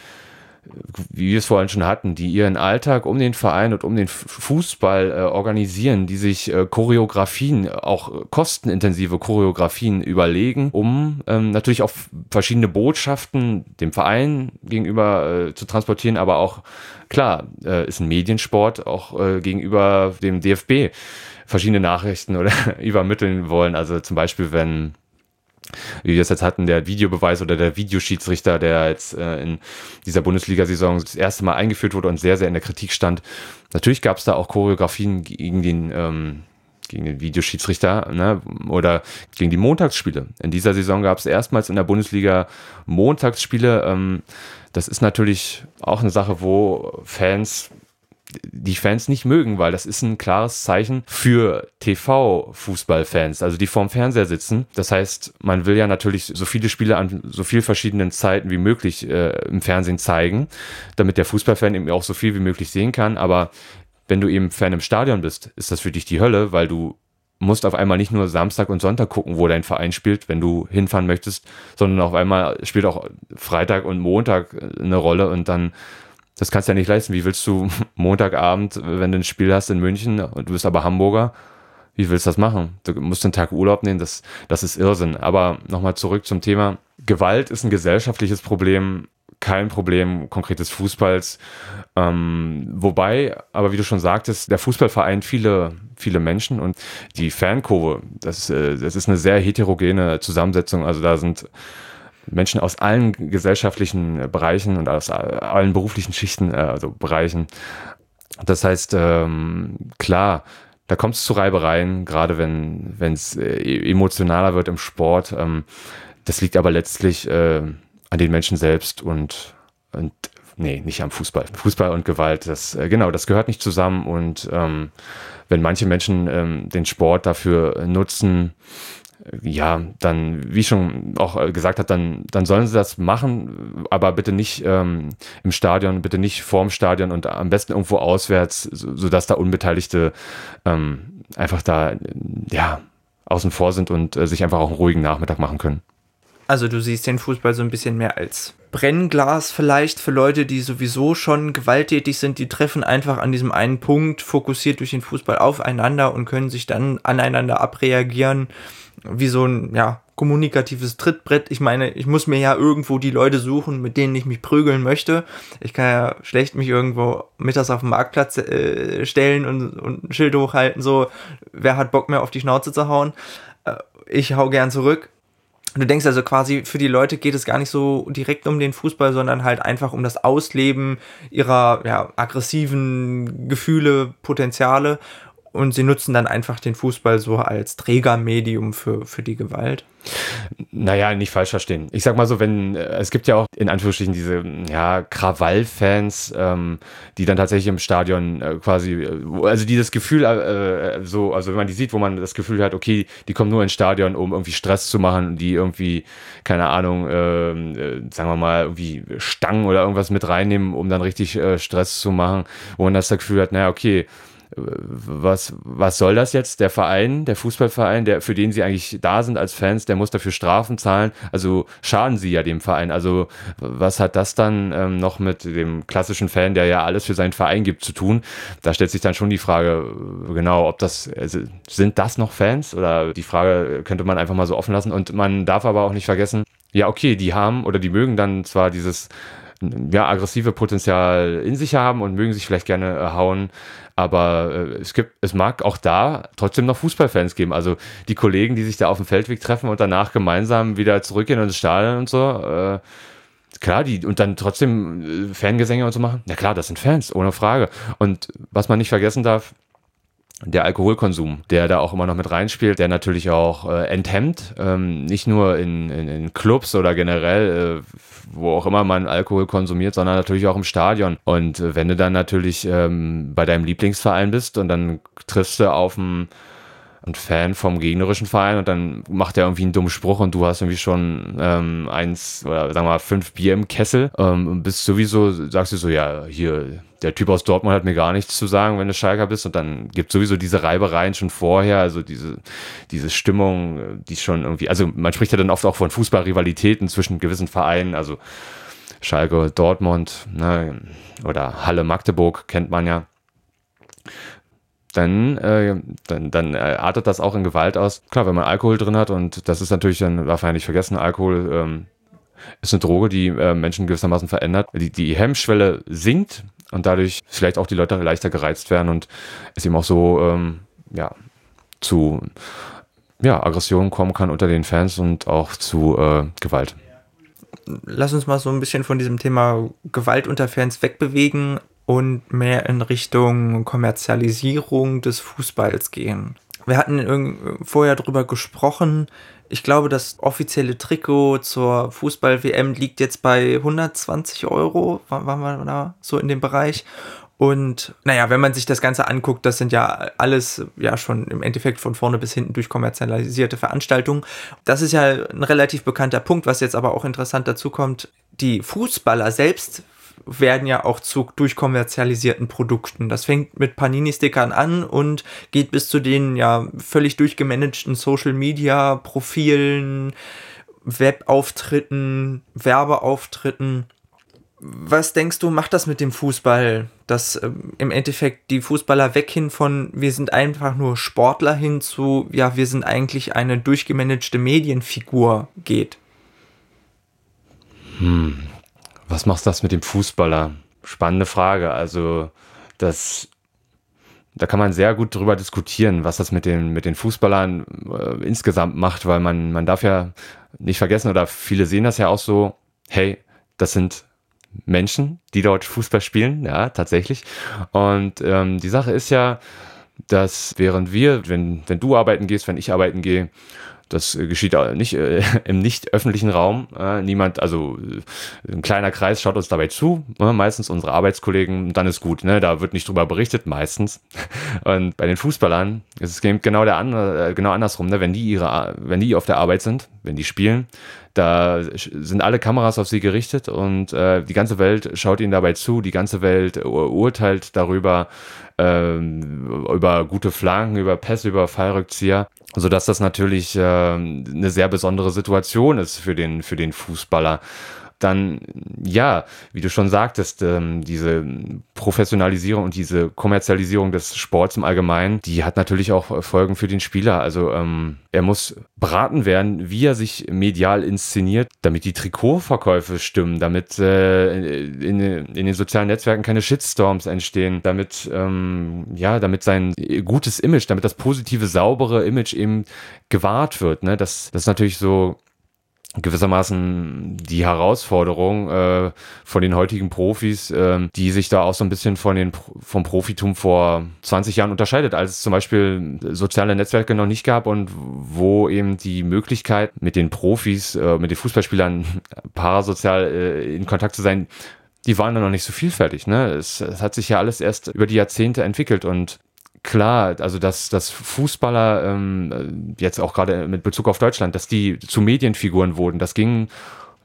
wie wir es vorhin schon hatten, die ihren Alltag um den Verein und um den Fußball äh, organisieren, die sich äh, Choreografien, auch kostenintensive Choreografien überlegen, um ähm, natürlich auch verschiedene Botschaften dem Verein gegenüber äh, zu transportieren, aber auch, klar, äh, ist ein Mediensport, auch äh, gegenüber dem DFB verschiedene Nachrichten oder übermitteln wollen. Also zum Beispiel, wenn wie wir es jetzt hatten, der Videobeweis oder der Videoschiedsrichter, der jetzt äh, in dieser Bundesliga-Saison das erste Mal eingeführt wurde und sehr, sehr in der Kritik stand. Natürlich gab es da auch Choreografien gegen den, ähm, gegen den Videoschiedsrichter ne? oder gegen die Montagsspiele. In dieser Saison gab es erstmals in der Bundesliga Montagsspiele. Ähm, das ist natürlich auch eine Sache, wo Fans die Fans nicht mögen, weil das ist ein klares Zeichen für TV-Fußballfans, also die vorm Fernseher sitzen. Das heißt, man will ja natürlich so viele Spiele an so viel verschiedenen Zeiten wie möglich äh, im Fernsehen zeigen, damit der Fußballfan eben auch so viel wie möglich sehen kann. Aber wenn du eben Fan im Stadion bist, ist das für dich die Hölle, weil du musst auf einmal nicht nur Samstag und Sonntag gucken, wo dein Verein spielt, wenn du hinfahren möchtest, sondern auf einmal spielt auch Freitag und Montag eine Rolle und dann das kannst du ja nicht leisten. Wie willst du Montagabend, wenn du ein Spiel hast in München und du bist aber Hamburger, wie willst du das machen? Du musst einen Tag Urlaub nehmen, das, das ist Irrsinn. Aber nochmal zurück zum Thema. Gewalt ist ein gesellschaftliches Problem, kein Problem konkretes Fußballs. Ähm, wobei, aber wie du schon sagtest, der Fußball vereint viele, viele Menschen und die Fankurve, das, äh, das ist eine sehr heterogene Zusammensetzung. Also da sind Menschen aus allen gesellschaftlichen Bereichen und aus allen beruflichen Schichten, äh, also Bereichen. Das heißt, ähm, klar, da kommt es zu Reibereien, gerade wenn es äh, emotionaler wird im Sport. Ähm, das liegt aber letztlich äh, an den Menschen selbst und, und nee, nicht am Fußball. Fußball und Gewalt, das äh, genau, das gehört nicht zusammen. Und ähm, wenn manche Menschen ähm, den Sport dafür nutzen, ja, dann, wie ich schon auch äh, gesagt habe, dann, dann sollen sie das machen, aber bitte nicht ähm, im Stadion, bitte nicht vorm Stadion und am besten irgendwo auswärts, sodass da Unbeteiligte ähm, einfach da, ja, außen vor sind und äh, sich einfach auch einen ruhigen Nachmittag machen können. Also du siehst den Fußball so ein bisschen mehr als Brennglas vielleicht für Leute, die sowieso schon gewalttätig sind, die treffen einfach an diesem einen Punkt, fokussiert durch den Fußball aufeinander und können sich dann aneinander abreagieren wie so ein, ja, kommunikatives Trittbrett. Ich meine, ich muss mir ja irgendwo die Leute suchen, mit denen ich mich prügeln möchte. Ich kann ja schlecht mich irgendwo mittags auf dem Marktplatz äh, stellen und, und ein Schild hochhalten, so, wer hat Bock mehr auf die Schnauze zu hauen? Äh, ich hau gern zurück. Du denkst also quasi, für die Leute geht es gar nicht so direkt um den Fußball, sondern halt einfach um das Ausleben ihrer ja, aggressiven Gefühle, Potenziale und sie nutzen dann einfach den Fußball so als Trägermedium für, für die Gewalt. Naja, nicht falsch verstehen. Ich sag mal so, wenn, äh, es gibt ja auch in Anführungsstrichen diese, ja, Krawall-Fans, ähm, die dann tatsächlich im Stadion äh, quasi, äh, also die das Gefühl, äh, äh, so, also wenn man die sieht, wo man das Gefühl hat, okay, die kommen nur ins Stadion, um irgendwie Stress zu machen, die irgendwie, keine Ahnung, ähm, äh, sagen wir mal, irgendwie Stangen oder irgendwas mit reinnehmen, um dann richtig Stress zu machen, wo man das Gefühl hat, naja, okay, was, was soll das jetzt? Der Verein, der Fußballverein, der, für den sie eigentlich da sind als Fans, der muss dafür Strafen zahlen. Also schaden sie ja dem Verein. Also was hat das dann ähm, noch mit dem klassischen Fan, der ja alles für seinen Verein gibt, zu tun? Da stellt sich dann schon die Frage, genau, ob das, also, sind das noch Fans? Oder die Frage könnte man einfach mal so offen lassen. Und man darf aber auch nicht vergessen, ja, okay, die haben oder die mögen dann zwar dieses ja, aggressive Potenzial in sich haben und mögen sich vielleicht gerne äh, hauen, aber äh, es gibt, es mag auch da trotzdem noch Fußballfans geben. Also die Kollegen, die sich da auf dem Feldweg treffen und danach gemeinsam wieder zurückgehen ins Stadion und so. Äh, klar, die und dann trotzdem äh, Fangesänge und so machen. Ja klar, das sind Fans, ohne Frage. Und was man nicht vergessen darf, der Alkoholkonsum, der da auch immer noch mit reinspielt, der natürlich auch äh, enthemmt, ähm, nicht nur in, in, in, Clubs oder generell, äh, wo auch immer man Alkohol konsumiert, sondern natürlich auch im Stadion. Und äh, wenn du dann natürlich ähm, bei deinem Lieblingsverein bist und dann triffst du auf einen ein Fan vom gegnerischen Verein und dann macht er irgendwie einen dummen Spruch und du hast irgendwie schon ähm, eins oder sagen wir mal fünf Bier im Kessel ähm, und bist sowieso, sagst du so, ja, hier, der Typ aus Dortmund hat mir gar nichts zu sagen, wenn du Schalker bist und dann gibt sowieso diese Reibereien schon vorher, also diese, diese Stimmung, die schon irgendwie, also man spricht ja dann oft auch von Fußballrivalitäten zwischen gewissen Vereinen, also Schalke, Dortmund ne, oder Halle Magdeburg kennt man ja dann, äh, dann, dann äh, artet das auch in Gewalt aus. Klar, wenn man Alkohol drin hat und das ist natürlich, dann darf man ja nicht vergessen, Alkohol ähm, ist eine Droge, die äh, Menschen gewissermaßen verändert. Die, die Hemmschwelle sinkt und dadurch vielleicht auch die Leute leichter gereizt werden und es eben auch so ähm, ja, zu ja, Aggressionen kommen kann unter den Fans und auch zu äh, Gewalt. Lass uns mal so ein bisschen von diesem Thema Gewalt unter Fans wegbewegen und mehr in Richtung Kommerzialisierung des Fußballs gehen. Wir hatten vorher darüber gesprochen. Ich glaube, das offizielle Trikot zur Fußball-WM liegt jetzt bei 120 Euro. Waren wir da so in dem Bereich? Und naja, wenn man sich das Ganze anguckt, das sind ja alles ja schon im Endeffekt von vorne bis hinten durch kommerzialisierte Veranstaltungen. Das ist ja ein relativ bekannter Punkt, was jetzt aber auch interessant dazu kommt. Die Fußballer selbst werden ja auch zu durchkommerzialisierten Produkten. Das fängt mit Panini-Stickern an und geht bis zu den ja völlig durchgemanagten Social-Media-Profilen, Webauftritten, Werbeauftritten. Was denkst du, macht das mit dem Fußball, dass äh, im Endeffekt die Fußballer weghin von wir sind einfach nur Sportler hin zu ja, wir sind eigentlich eine durchgemanagte Medienfigur geht? Hm, was macht das mit dem Fußballer? Spannende Frage. Also, das, da kann man sehr gut drüber diskutieren, was das mit den, mit den Fußballern äh, insgesamt macht, weil man, man darf ja nicht vergessen, oder viele sehen das ja auch so, hey, das sind Menschen, die dort Fußball spielen, ja, tatsächlich. Und ähm, die Sache ist ja, dass während wir, wenn, wenn du arbeiten gehst, wenn ich arbeiten gehe, das äh, geschieht nicht äh, im nicht öffentlichen Raum. Äh, niemand, also äh, ein kleiner Kreis schaut uns dabei zu. Ne? Meistens unsere Arbeitskollegen, dann ist gut. Ne? Da wird nicht drüber berichtet, meistens. Und bei den Fußballern ist es genau der andere, äh, genau andersrum. Ne? Wenn die ihre, wenn die auf der Arbeit sind, wenn die spielen, da sind alle Kameras auf sie gerichtet und äh, die ganze Welt schaut ihnen dabei zu. Die ganze Welt urteilt darüber, ähm, über gute Flanken, über Pässe, über Fallrückzieher so dass das natürlich äh, eine sehr besondere Situation ist für den, für den Fußballer dann ja, wie du schon sagtest, ähm, diese Professionalisierung und diese Kommerzialisierung des Sports im Allgemeinen, die hat natürlich auch Folgen für den Spieler. Also ähm, er muss beraten werden, wie er sich medial inszeniert, damit die Trikotverkäufe stimmen, damit äh, in, in den sozialen Netzwerken keine Shitstorms entstehen, damit ähm, ja, damit sein gutes Image, damit das positive, saubere Image eben gewahrt wird. Ne? Das, das ist natürlich so gewissermaßen die Herausforderung äh, von den heutigen Profis, äh, die sich da auch so ein bisschen von den, vom Profitum vor 20 Jahren unterscheidet, als es zum Beispiel soziale Netzwerke noch nicht gab und wo eben die Möglichkeit mit den Profis, äh, mit den Fußballspielern parasozial äh, in Kontakt zu sein, die waren da noch nicht so vielfältig. Ne? Es, es hat sich ja alles erst über die Jahrzehnte entwickelt und klar, also dass, dass Fußballer ähm, jetzt auch gerade mit Bezug auf Deutschland, dass die zu Medienfiguren wurden. Das ging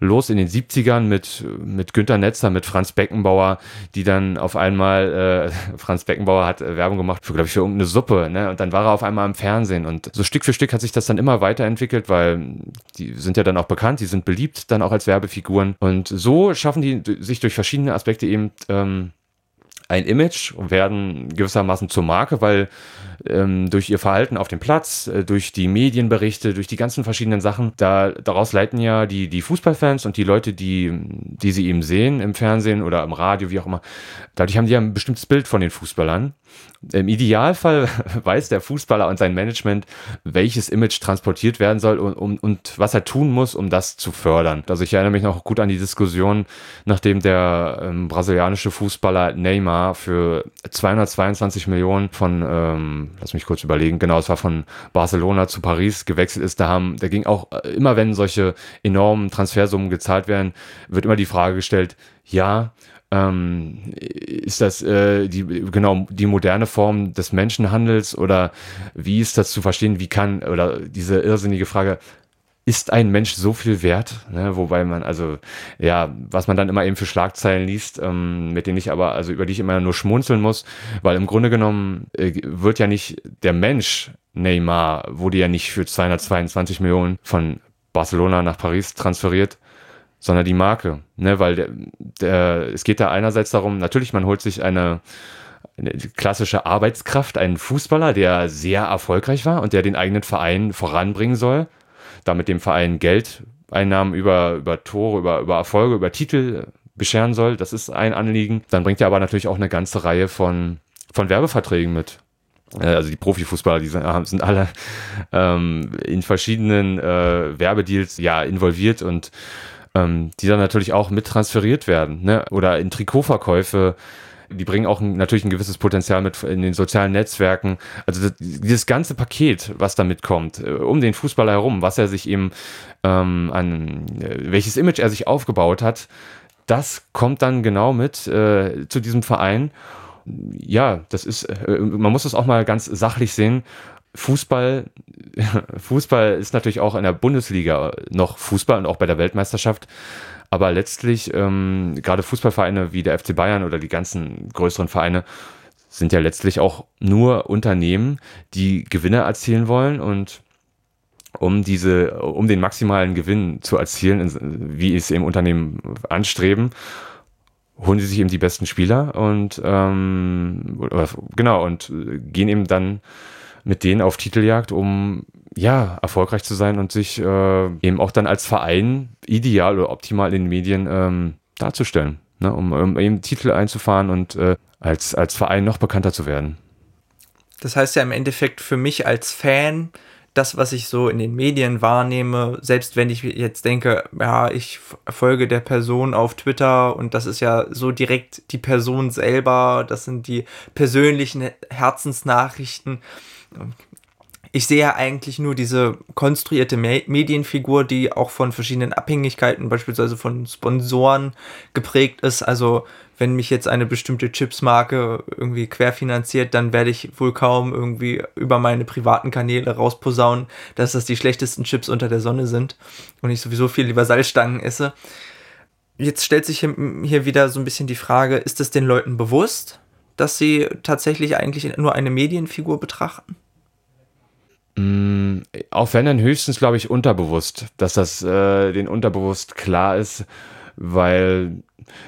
los in den 70ern mit, mit Günter Netzer, mit Franz Beckenbauer, die dann auf einmal, äh, Franz Beckenbauer hat äh, Werbung gemacht für, glaube ich, für irgendeine Suppe, ne? Und dann war er auf einmal im Fernsehen. Und so Stück für Stück hat sich das dann immer weiterentwickelt, weil die sind ja dann auch bekannt, die sind beliebt dann auch als Werbefiguren. Und so schaffen die sich durch verschiedene Aspekte eben ähm, ein Image und werden gewissermaßen zur Marke, weil ähm, durch ihr Verhalten auf dem Platz, äh, durch die Medienberichte, durch die ganzen verschiedenen Sachen, da, daraus leiten ja die, die Fußballfans und die Leute, die, die sie eben sehen im Fernsehen oder im Radio, wie auch immer, dadurch haben die ja ein bestimmtes Bild von den Fußballern. Im Idealfall weiß der Fußballer und sein Management, welches Image transportiert werden soll und, und, und was er tun muss, um das zu fördern. Also ich erinnere mich noch gut an die Diskussion, nachdem der ähm, brasilianische Fußballer Neymar Neymar für 222 Millionen von, ähm, lass mich kurz überlegen, genau, es war von Barcelona zu Paris gewechselt ist. Da haben, da ging auch äh, immer, wenn solche enormen Transfersummen gezahlt werden, wird immer die Frage gestellt, ja, ähm, ist das äh, die genau die moderne Form des Menschenhandels oder wie ist das zu verstehen? Wie kann oder diese irrsinnige Frage ist ein Mensch so viel wert? Ne? Wobei man, also, ja, was man dann immer eben für Schlagzeilen liest, ähm, mit denen ich aber, also über die ich immer nur schmunzeln muss, weil im Grunde genommen äh, wird ja nicht der Mensch Neymar, wurde ja nicht für 222 Millionen von Barcelona nach Paris transferiert, sondern die Marke. Ne? Weil der, der, es geht da einerseits darum, natürlich, man holt sich eine, eine klassische Arbeitskraft, einen Fußballer, der sehr erfolgreich war und der den eigenen Verein voranbringen soll damit dem Verein Geldeinnahmen über, über Tore, über, über Erfolge, über Titel bescheren soll. Das ist ein Anliegen. Dann bringt er aber natürlich auch eine ganze Reihe von, von Werbeverträgen mit. Äh, also die Profifußballer, die sind, alle ähm, in verschiedenen äh, Werbedeals ja involviert und ähm, die dann natürlich auch mit transferiert werden. Ne? Oder in Trikotverkäufe die bringen auch ein, natürlich ein gewisses Potenzial mit in den sozialen Netzwerken. Also das, dieses ganze Paket, was da mitkommt, äh, um den Fußballer herum, was er sich eben ähm, an, äh, welches Image er sich aufgebaut hat, das kommt dann genau mit äh, zu diesem Verein. Ja, das ist, äh, man muss das auch mal ganz sachlich sehen. Fußball, Fußball ist natürlich auch in der Bundesliga noch Fußball und auch bei der Weltmeisterschaft aber letztlich, ähm, gerade Fußballvereine wie der FC Bayern oder die ganzen größeren Vereine sind ja letztlich auch nur Unternehmen, die Gewinne erzielen wollen und um diese, um den maximalen Gewinn zu erzielen, wie es eben Unternehmen anstreben, holen sie sich eben die besten Spieler und ähm, genau und gehen eben dann mit denen auf Titeljagd, um ja, erfolgreich zu sein und sich äh, eben auch dann als Verein ideal oder optimal in den Medien ähm, darzustellen, ne? um, um, eben Titel einzufahren und äh, als, als Verein noch bekannter zu werden. Das heißt ja im Endeffekt für mich als Fan, das, was ich so in den Medien wahrnehme, selbst wenn ich jetzt denke, ja, ich folge der Person auf Twitter und das ist ja so direkt die Person selber, das sind die persönlichen Herzensnachrichten ich sehe ja eigentlich nur diese konstruierte Medienfigur, die auch von verschiedenen Abhängigkeiten, beispielsweise von Sponsoren geprägt ist. Also wenn mich jetzt eine bestimmte Chipsmarke irgendwie querfinanziert, dann werde ich wohl kaum irgendwie über meine privaten Kanäle rausposaunen, dass das die schlechtesten Chips unter der Sonne sind und ich sowieso viel lieber Salzstangen esse. Jetzt stellt sich hier wieder so ein bisschen die Frage, ist es den Leuten bewusst, dass sie tatsächlich eigentlich nur eine Medienfigur betrachten? Mm, auch wenn dann höchstens, glaube ich, unterbewusst, dass das äh, den unterbewusst klar ist, weil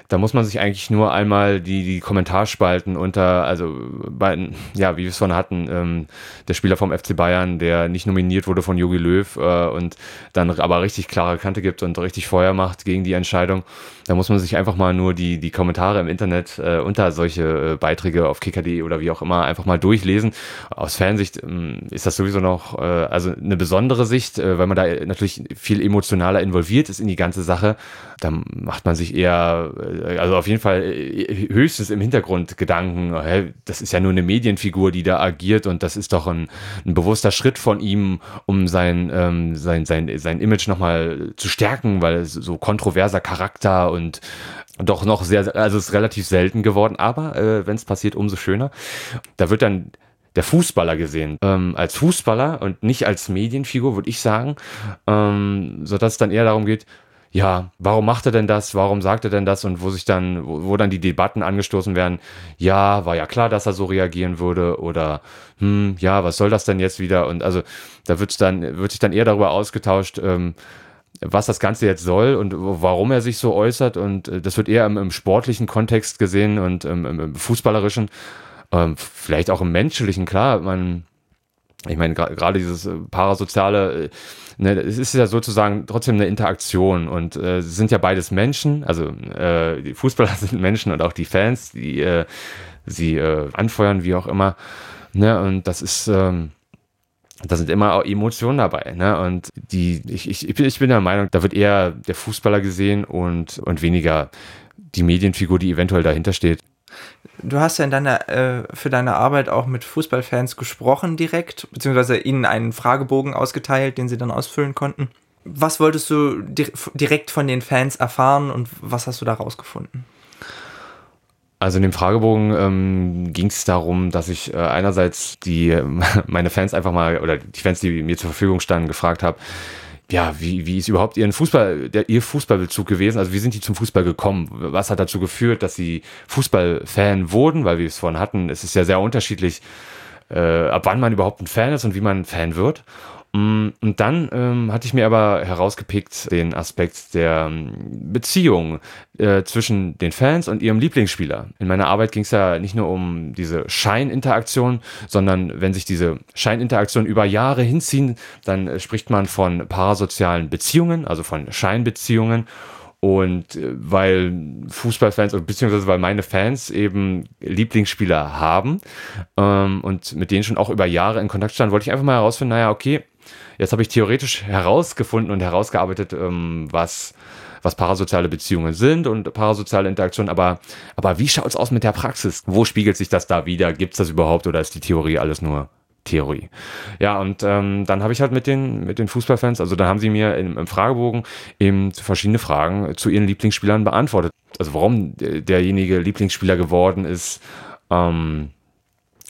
da muss man sich eigentlich nur einmal die, die Kommentarspalten unter, also bei, ja, wie wir es von hatten, ähm, der Spieler vom FC Bayern, der nicht nominiert wurde von Jogi Löw äh, und dann aber richtig klare Kante gibt und richtig Feuer macht gegen die Entscheidung. Da muss man sich einfach mal nur die, die Kommentare im Internet äh, unter solche äh, Beiträge auf kicker.de oder wie auch immer einfach mal durchlesen. Aus Fansicht ähm, ist das sowieso noch äh, also eine besondere Sicht, äh, weil man da natürlich viel emotionaler involviert ist in die ganze Sache. Da macht man sich eher also auf jeden Fall äh, höchstens im Hintergrund Gedanken, hä, das ist ja nur eine Medienfigur, die da agiert und das ist doch ein, ein bewusster Schritt von ihm, um sein, ähm, sein, sein, sein Image nochmal zu stärken, weil so kontroverser Charakter und doch noch sehr, also es ist relativ selten geworden, aber äh, wenn es passiert, umso schöner. Da wird dann der Fußballer gesehen. Ähm, als Fußballer und nicht als Medienfigur, würde ich sagen, ähm, sodass es dann eher darum geht, ja, warum macht er denn das? Warum sagt er denn das? Und wo sich dann, wo, wo, dann die Debatten angestoßen werden, ja, war ja klar, dass er so reagieren würde oder hm, ja, was soll das denn jetzt wieder? Und also da wird's dann, wird sich dann eher darüber ausgetauscht, ähm, was das Ganze jetzt soll und warum er sich so äußert. Und äh, das wird eher im, im sportlichen Kontext gesehen und ähm, im, fußballerischen, ähm, vielleicht auch im menschlichen, klar, man ich meine, gerade dieses äh, parasoziale, äh, ne, es ist ja sozusagen trotzdem eine Interaktion und äh, sind ja beides Menschen, also äh, die Fußballer sind Menschen und auch die Fans, die äh, sie äh, anfeuern, wie auch immer. Ne, und das ist, ähm, da sind immer auch Emotionen dabei. Ne? Und die, ich, ich, ich bin der Meinung, da wird eher der Fußballer gesehen und, und weniger die Medienfigur, die eventuell dahinter steht. Du hast ja in deiner, äh, für deine Arbeit auch mit Fußballfans gesprochen direkt, beziehungsweise ihnen einen Fragebogen ausgeteilt, den sie dann ausfüllen konnten. Was wolltest du direkt von den Fans erfahren und was hast du da rausgefunden? Also in dem Fragebogen ähm, ging es darum, dass ich äh, einerseits die meine Fans einfach mal oder die Fans, die mir zur Verfügung standen, gefragt habe, ja, wie, wie ist überhaupt ihren Fußball, der, ihr Fußballbezug gewesen? Also wie sind die zum Fußball gekommen? Was hat dazu geführt, dass sie Fußballfan wurden? Weil wir es vorhin hatten, es ist ja sehr unterschiedlich, äh, ab wann man überhaupt ein Fan ist und wie man Fan wird. Mm, und dann ähm, hatte ich mir aber herausgepickt den Aspekt der ähm, Beziehung äh, zwischen den Fans und ihrem Lieblingsspieler. In meiner Arbeit ging es ja nicht nur um diese Scheininteraktion, sondern wenn sich diese Scheininteraktion über Jahre hinziehen, dann äh, spricht man von parasozialen Beziehungen, also von Scheinbeziehungen. Und äh, weil Fußballfans, beziehungsweise weil meine Fans eben Lieblingsspieler haben ähm, und mit denen schon auch über Jahre in Kontakt standen, wollte ich einfach mal herausfinden, naja, okay, Jetzt habe ich theoretisch herausgefunden und herausgearbeitet, ähm, was, was parasoziale Beziehungen sind und parasoziale Interaktionen, aber, aber wie schaut es aus mit der Praxis? Wo spiegelt sich das da wieder? Gibt es das überhaupt oder ist die Theorie alles nur Theorie. Ja, und ähm, dann habe ich halt mit den, mit den Fußballfans, also da haben sie mir im, im Fragebogen eben verschiedene Fragen zu ihren Lieblingsspielern beantwortet. Also warum derjenige Lieblingsspieler geworden ist, ähm,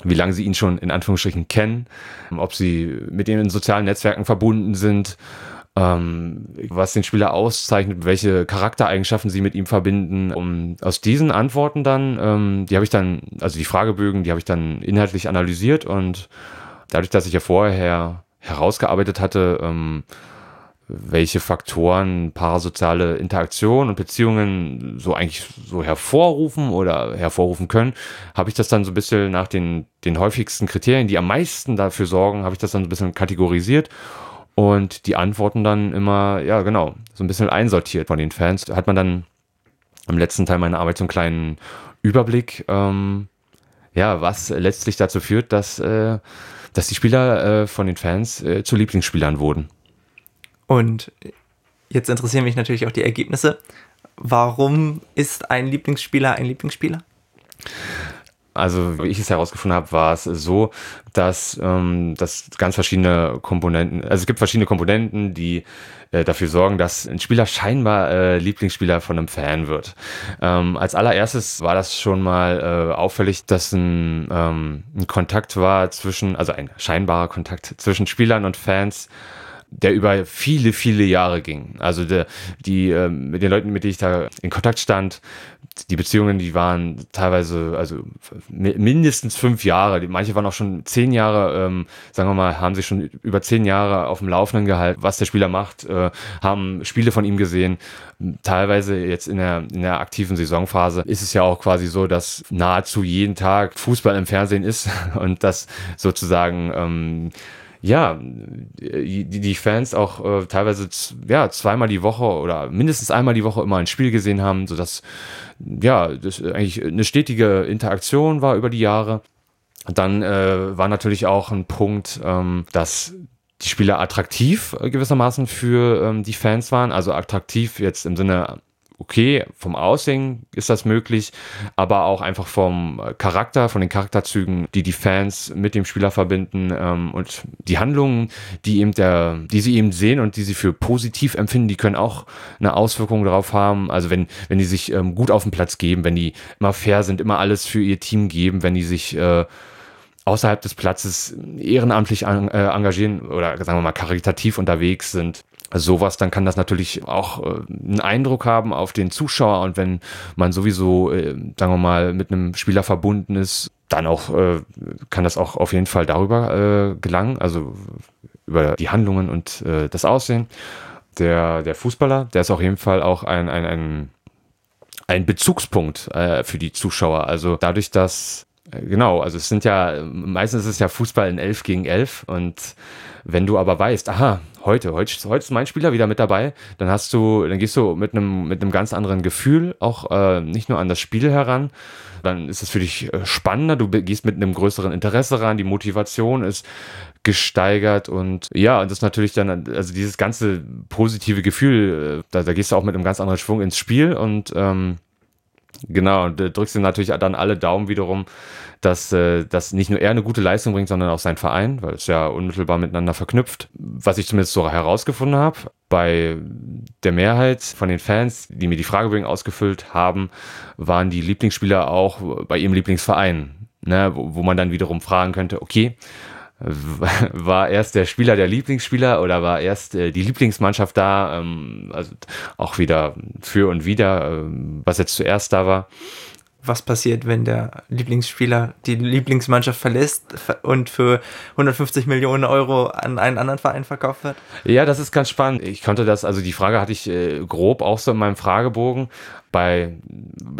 wie lange sie ihn schon in Anführungsstrichen kennen, ob sie mit ihm in sozialen Netzwerken verbunden sind, ähm, was den Spieler auszeichnet, welche Charaktereigenschaften sie mit ihm verbinden. Um aus diesen Antworten dann, ähm, die habe ich dann, also die Fragebögen, die habe ich dann inhaltlich analysiert und dadurch, dass ich ja vorher herausgearbeitet hatte, ähm, welche Faktoren parasoziale Interaktion und Beziehungen so eigentlich so hervorrufen oder hervorrufen können, habe ich das dann so ein bisschen nach den, den häufigsten Kriterien, die am meisten dafür sorgen, habe ich das dann so ein bisschen kategorisiert und die Antworten dann immer, ja genau, so ein bisschen einsortiert von den Fans. Hat man dann im letzten Teil meiner Arbeit so einen kleinen Überblick, ähm, ja, was letztlich dazu führt, dass, äh, dass die Spieler äh, von den Fans äh, zu Lieblingsspielern wurden. Und jetzt interessieren mich natürlich auch die Ergebnisse. Warum ist ein Lieblingsspieler ein Lieblingsspieler? Also, wie ich es herausgefunden habe, war es so, dass, ähm, dass ganz verschiedene Komponenten, also es gibt verschiedene Komponenten, die äh, dafür sorgen, dass ein Spieler scheinbar äh, Lieblingsspieler von einem Fan wird. Ähm, als allererstes war das schon mal äh, auffällig, dass ein, ähm, ein Kontakt war zwischen, also ein scheinbarer Kontakt zwischen Spielern und Fans, der über viele, viele Jahre ging. Also der, die, äh, mit den Leuten, mit denen ich da in Kontakt stand, die Beziehungen, die waren teilweise, also mindestens fünf Jahre. Manche waren auch schon zehn Jahre, ähm, sagen wir mal, haben sich schon über zehn Jahre auf dem Laufenden gehalten, was der Spieler macht, äh, haben Spiele von ihm gesehen. Teilweise jetzt in der, in der aktiven Saisonphase ist es ja auch quasi so, dass nahezu jeden Tag Fußball im Fernsehen ist und das sozusagen ähm, ja, die, die Fans auch äh, teilweise ja, zweimal die Woche oder mindestens einmal die Woche immer ein Spiel gesehen haben, sodass ja, das eigentlich eine stetige Interaktion war über die Jahre. Dann äh, war natürlich auch ein Punkt, ähm, dass die Spieler attraktiv äh, gewissermaßen für ähm, die Fans waren. Also attraktiv jetzt im Sinne okay, vom Aussehen ist das möglich, aber auch einfach vom Charakter, von den Charakterzügen, die die Fans mit dem Spieler verbinden ähm, und die Handlungen, die eben der, die sie eben sehen und die sie für positiv empfinden, die können auch eine Auswirkung darauf haben. Also wenn, wenn die sich ähm, gut auf den Platz geben, wenn die immer fair sind, immer alles für ihr Team geben, wenn die sich äh, außerhalb des Platzes ehrenamtlich äh, engagieren oder sagen wir mal karitativ unterwegs sind, sowas, dann kann das natürlich auch äh, einen Eindruck haben auf den Zuschauer und wenn man sowieso, äh, sagen wir mal, mit einem Spieler verbunden ist, dann auch äh, kann das auch auf jeden Fall darüber äh, gelangen, also über die Handlungen und äh, das Aussehen. Der, der Fußballer, der ist auf jeden Fall auch ein, ein, ein, ein Bezugspunkt äh, für die Zuschauer. Also dadurch, dass Genau, also es sind ja, meistens ist es ja Fußball in 11 gegen 11 und wenn du aber weißt, aha, heute, heute, heute ist mein Spieler wieder mit dabei, dann hast du, dann gehst du mit einem, mit einem ganz anderen Gefühl auch äh, nicht nur an das Spiel heran, dann ist es für dich äh, spannender, du gehst mit einem größeren Interesse ran, die Motivation ist gesteigert und ja, und das natürlich dann, also dieses ganze positive Gefühl, äh, da, da gehst du auch mit einem ganz anderen Schwung ins Spiel und ähm, Genau, und äh, drückst ihm natürlich dann alle Daumen wiederum, dass, äh, dass nicht nur er eine gute Leistung bringt, sondern auch sein Verein, weil es ja unmittelbar miteinander verknüpft. Was ich zumindest so herausgefunden habe, bei der Mehrheit von den Fans, die mir die Fragebögen ausgefüllt haben, waren die Lieblingsspieler auch bei ihrem Lieblingsverein. Ne, wo, wo man dann wiederum fragen könnte, okay, war erst der Spieler der Lieblingsspieler oder war erst äh, die Lieblingsmannschaft da? Ähm, also auch wieder für und wieder, ähm, was jetzt zuerst da war. Was passiert, wenn der Lieblingsspieler die Lieblingsmannschaft verlässt und für 150 Millionen Euro an einen anderen Verein verkauft wird? Ja, das ist ganz spannend. Ich konnte das, also die Frage hatte ich äh, grob auch so in meinem Fragebogen, bei,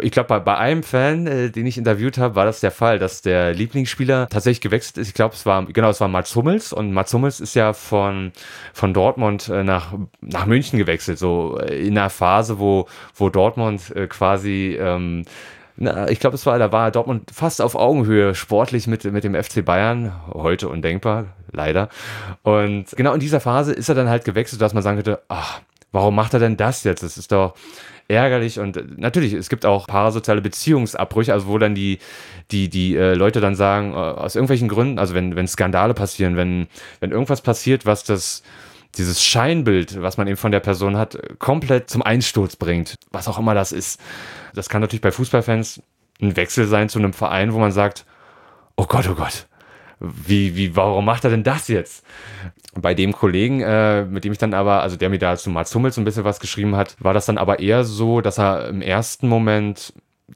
ich glaube, bei, bei einem Fan, äh, den ich interviewt habe, war das der Fall, dass der Lieblingsspieler tatsächlich gewechselt ist. Ich glaube, es war, genau, es war Mats Hummels und Mats Hummels ist ja von, von Dortmund äh, nach, nach München gewechselt, so äh, in einer Phase, wo, wo Dortmund äh, quasi, ähm, na, ich glaube, es war, da war Dortmund fast auf Augenhöhe sportlich mit, mit dem FC Bayern. Heute undenkbar, leider. Und genau in dieser Phase ist er dann halt gewechselt, dass man sagen könnte, ach, warum macht er denn das jetzt? Das ist doch, ärgerlich und äh, natürlich, es gibt auch parasoziale Beziehungsabbrüche, also wo dann die, die, die äh, Leute dann sagen, äh, aus irgendwelchen Gründen, also wenn, wenn Skandale passieren, wenn, wenn irgendwas passiert, was das, dieses Scheinbild, was man eben von der Person hat, komplett zum Einsturz bringt, was auch immer das ist. Das kann natürlich bei Fußballfans ein Wechsel sein zu einem Verein, wo man sagt, oh Gott, oh Gott, wie, wie, warum macht er denn das jetzt? Bei dem Kollegen, äh, mit dem ich dann aber, also der mir da zu Mats Hummels ein bisschen was geschrieben hat, war das dann aber eher so, dass er im ersten Moment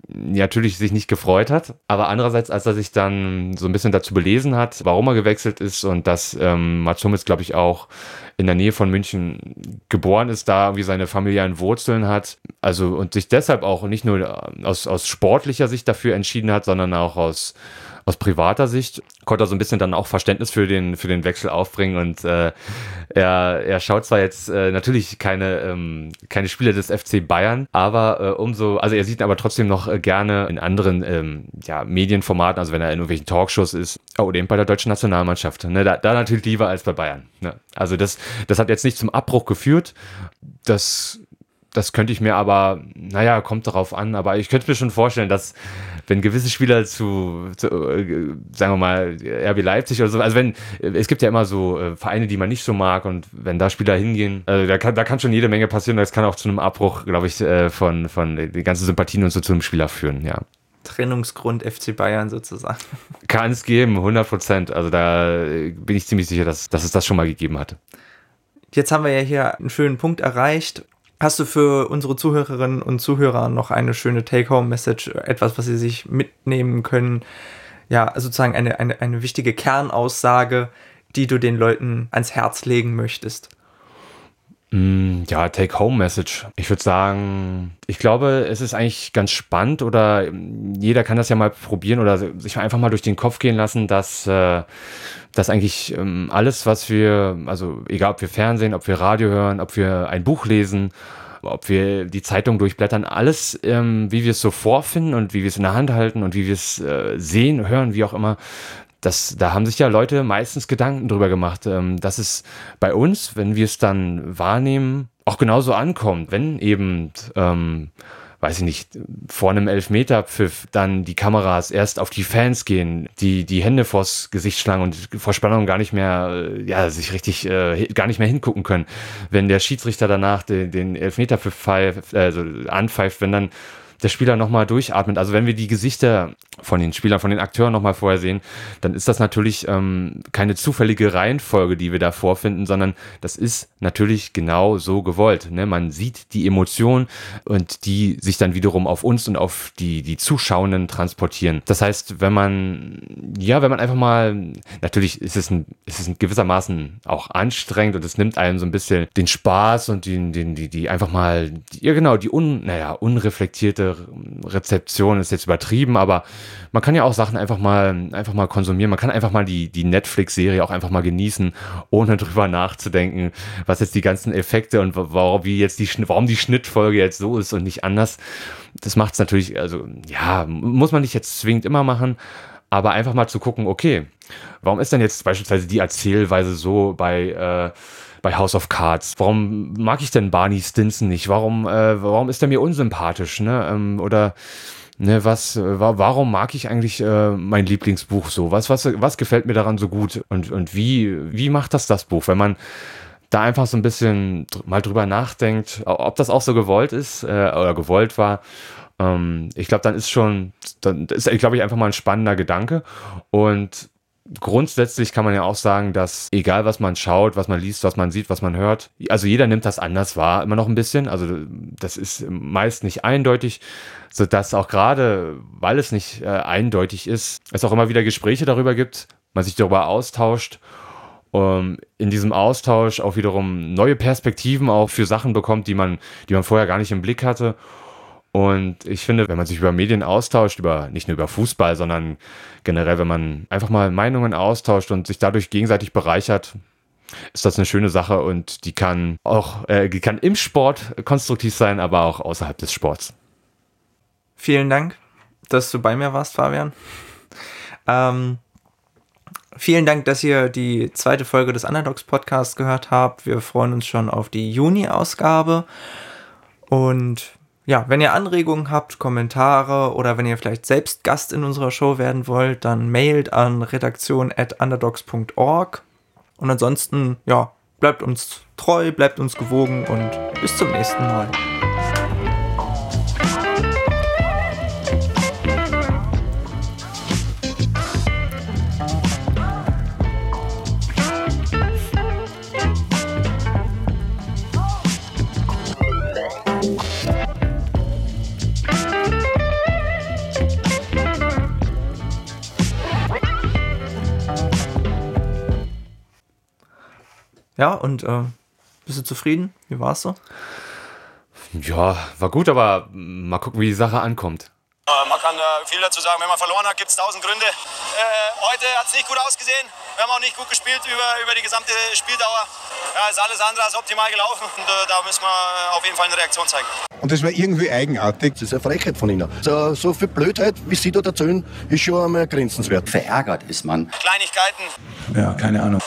natürlich sich nicht gefreut hat, aber andererseits, als er sich dann so ein bisschen dazu belesen hat, warum er gewechselt ist und dass ähm, Mats Hummels, glaube ich, auch in der Nähe von München geboren ist, da irgendwie seine familiären Wurzeln hat, also und sich deshalb auch nicht nur aus, aus sportlicher Sicht dafür entschieden hat, sondern auch aus aus privater Sicht konnte er so ein bisschen dann auch Verständnis für den, für den Wechsel aufbringen und äh, er, er schaut zwar jetzt äh, natürlich keine, ähm, keine Spiele des FC Bayern, aber äh, umso, also er sieht ihn aber trotzdem noch äh, gerne in anderen ähm, ja, Medienformaten, also wenn er in irgendwelchen Talkshows ist, oder eben bei der deutschen Nationalmannschaft. Ne? Da, da natürlich lieber als bei Bayern. Ne? Also das, das hat jetzt nicht zum Abbruch geführt. Das das könnte ich mir aber, naja, kommt darauf an, aber ich könnte mir schon vorstellen, dass wenn gewisse Spieler zu, zu äh, sagen wir mal, RB Leipzig oder so, also wenn, es gibt ja immer so äh, Vereine, die man nicht so mag und wenn da Spieler hingehen, also da kann, da kann schon jede Menge passieren, das kann auch zu einem Abbruch, glaube ich, äh, von, von den ganzen Sympathien und so zu einem Spieler führen, ja. Trennungsgrund FC Bayern sozusagen. Kann es geben, 100 Prozent. Also da bin ich ziemlich sicher, dass, dass es das schon mal gegeben hatte. Jetzt haben wir ja hier einen schönen Punkt erreicht. Hast du für unsere Zuhörerinnen und Zuhörer noch eine schöne Take-Home-Message, etwas, was sie sich mitnehmen können? Ja, sozusagen eine, eine, eine wichtige Kernaussage, die du den Leuten ans Herz legen möchtest? Mm, ja, Take-Home-Message. Ich würde sagen, ich glaube, es ist eigentlich ganz spannend oder jeder kann das ja mal probieren oder sich einfach mal durch den Kopf gehen lassen, dass, äh, dass eigentlich ähm, alles, was wir, also egal ob wir Fernsehen, ob wir Radio hören, ob wir ein Buch lesen, ob wir die Zeitung durchblättern, alles, ähm, wie wir es so vorfinden und wie wir es in der Hand halten und wie wir es äh, sehen, hören, wie auch immer, das, da haben sich ja Leute meistens Gedanken drüber gemacht, ähm, dass es bei uns, wenn wir es dann wahrnehmen, auch genauso ankommt. Wenn eben, ähm, weiß ich nicht, vor einem Elfmeterpfiff dann die Kameras erst auf die Fans gehen, die die Hände vors Gesicht schlagen und vor Spannung gar nicht mehr, äh, ja, sich richtig, äh, gar nicht mehr hingucken können. Wenn der Schiedsrichter danach den, den Elfmeterpfiff pfeift, also anpfeift, wenn dann der Spieler nochmal durchatmet. Also wenn wir die Gesichter von den Spielern, von den Akteuren nochmal vorher sehen, dann ist das natürlich ähm, keine zufällige Reihenfolge, die wir da vorfinden, sondern das ist natürlich genau so gewollt. Ne? Man sieht die Emotionen und die sich dann wiederum auf uns und auf die, die Zuschauenden transportieren. Das heißt, wenn man, ja, wenn man einfach mal, natürlich ist es, ein, ist es ein gewissermaßen auch anstrengend und es nimmt einem so ein bisschen den Spaß und den, den, die, die einfach mal, ja genau, die un, naja, unreflektierte Rezeption ist jetzt übertrieben, aber man kann ja auch Sachen einfach mal, einfach mal konsumieren. Man kann einfach mal die, die Netflix-Serie auch einfach mal genießen, ohne drüber nachzudenken, was jetzt die ganzen Effekte und warum, wie jetzt die, warum die Schnittfolge jetzt so ist und nicht anders. Das macht es natürlich, also ja, muss man nicht jetzt zwingend immer machen, aber einfach mal zu gucken, okay, warum ist denn jetzt beispielsweise die Erzählweise so bei, äh, bei House of Cards? Warum mag ich denn Barney Stinson nicht? Warum, äh, warum ist er mir unsympathisch? Ne? Ähm, oder ne, was, äh, warum mag ich eigentlich äh, mein Lieblingsbuch so? Was, was, was gefällt mir daran so gut? Und, und wie, wie macht das das Buch? Wenn man da einfach so ein bisschen mal drüber nachdenkt, ob das auch so gewollt ist äh, oder gewollt war. Ähm, ich glaube, dann ist schon, dann ist, glaube ich, einfach mal ein spannender Gedanke. Und grundsätzlich kann man ja auch sagen, dass egal was man schaut, was man liest, was man sieht, was man hört, also jeder nimmt das anders wahr, immer noch ein bisschen. Also das ist meist nicht eindeutig, sodass auch gerade, weil es nicht äh, eindeutig ist, es auch immer wieder Gespräche darüber gibt, man sich darüber austauscht um, in diesem Austausch auch wiederum neue Perspektiven auch für Sachen bekommt, die man, die man vorher gar nicht im Blick hatte. Und ich finde, wenn man sich über Medien austauscht, über nicht nur über Fußball, sondern generell, wenn man einfach mal Meinungen austauscht und sich dadurch gegenseitig bereichert, ist das eine schöne Sache und die kann auch, äh, die kann im Sport konstruktiv sein, aber auch außerhalb des Sports. Vielen Dank, dass du bei mir warst, Fabian. Ähm, Vielen Dank, dass ihr die zweite Folge des Underdogs Podcasts gehört habt. Wir freuen uns schon auf die Juni-Ausgabe. Und ja, wenn ihr Anregungen habt, Kommentare oder wenn ihr vielleicht selbst Gast in unserer Show werden wollt, dann mailt an redaktion.underdogs.org. Und ansonsten, ja, bleibt uns treu, bleibt uns gewogen und bis zum nächsten Mal. Ja, und äh, bist du zufrieden? Wie war's so? Ja, war gut, aber mal gucken, wie die Sache ankommt. Äh, man kann äh, viel dazu sagen. Wenn man verloren hat, gibt es tausend Gründe. Äh, heute hat es nicht gut ausgesehen. Wir haben auch nicht gut gespielt über, über die gesamte Spieldauer. Ja, ist alles andere als optimal gelaufen. Und äh, da müssen wir äh, auf jeden Fall eine Reaktion zeigen. Und das war irgendwie eigenartig. Das ist eine Frechheit von Ihnen. So, so viel Blödheit, wie Sie dort erzählen, ist schon einmal grenzenswert. Verärgert ist man. Kleinigkeiten. Ja, keine Ahnung.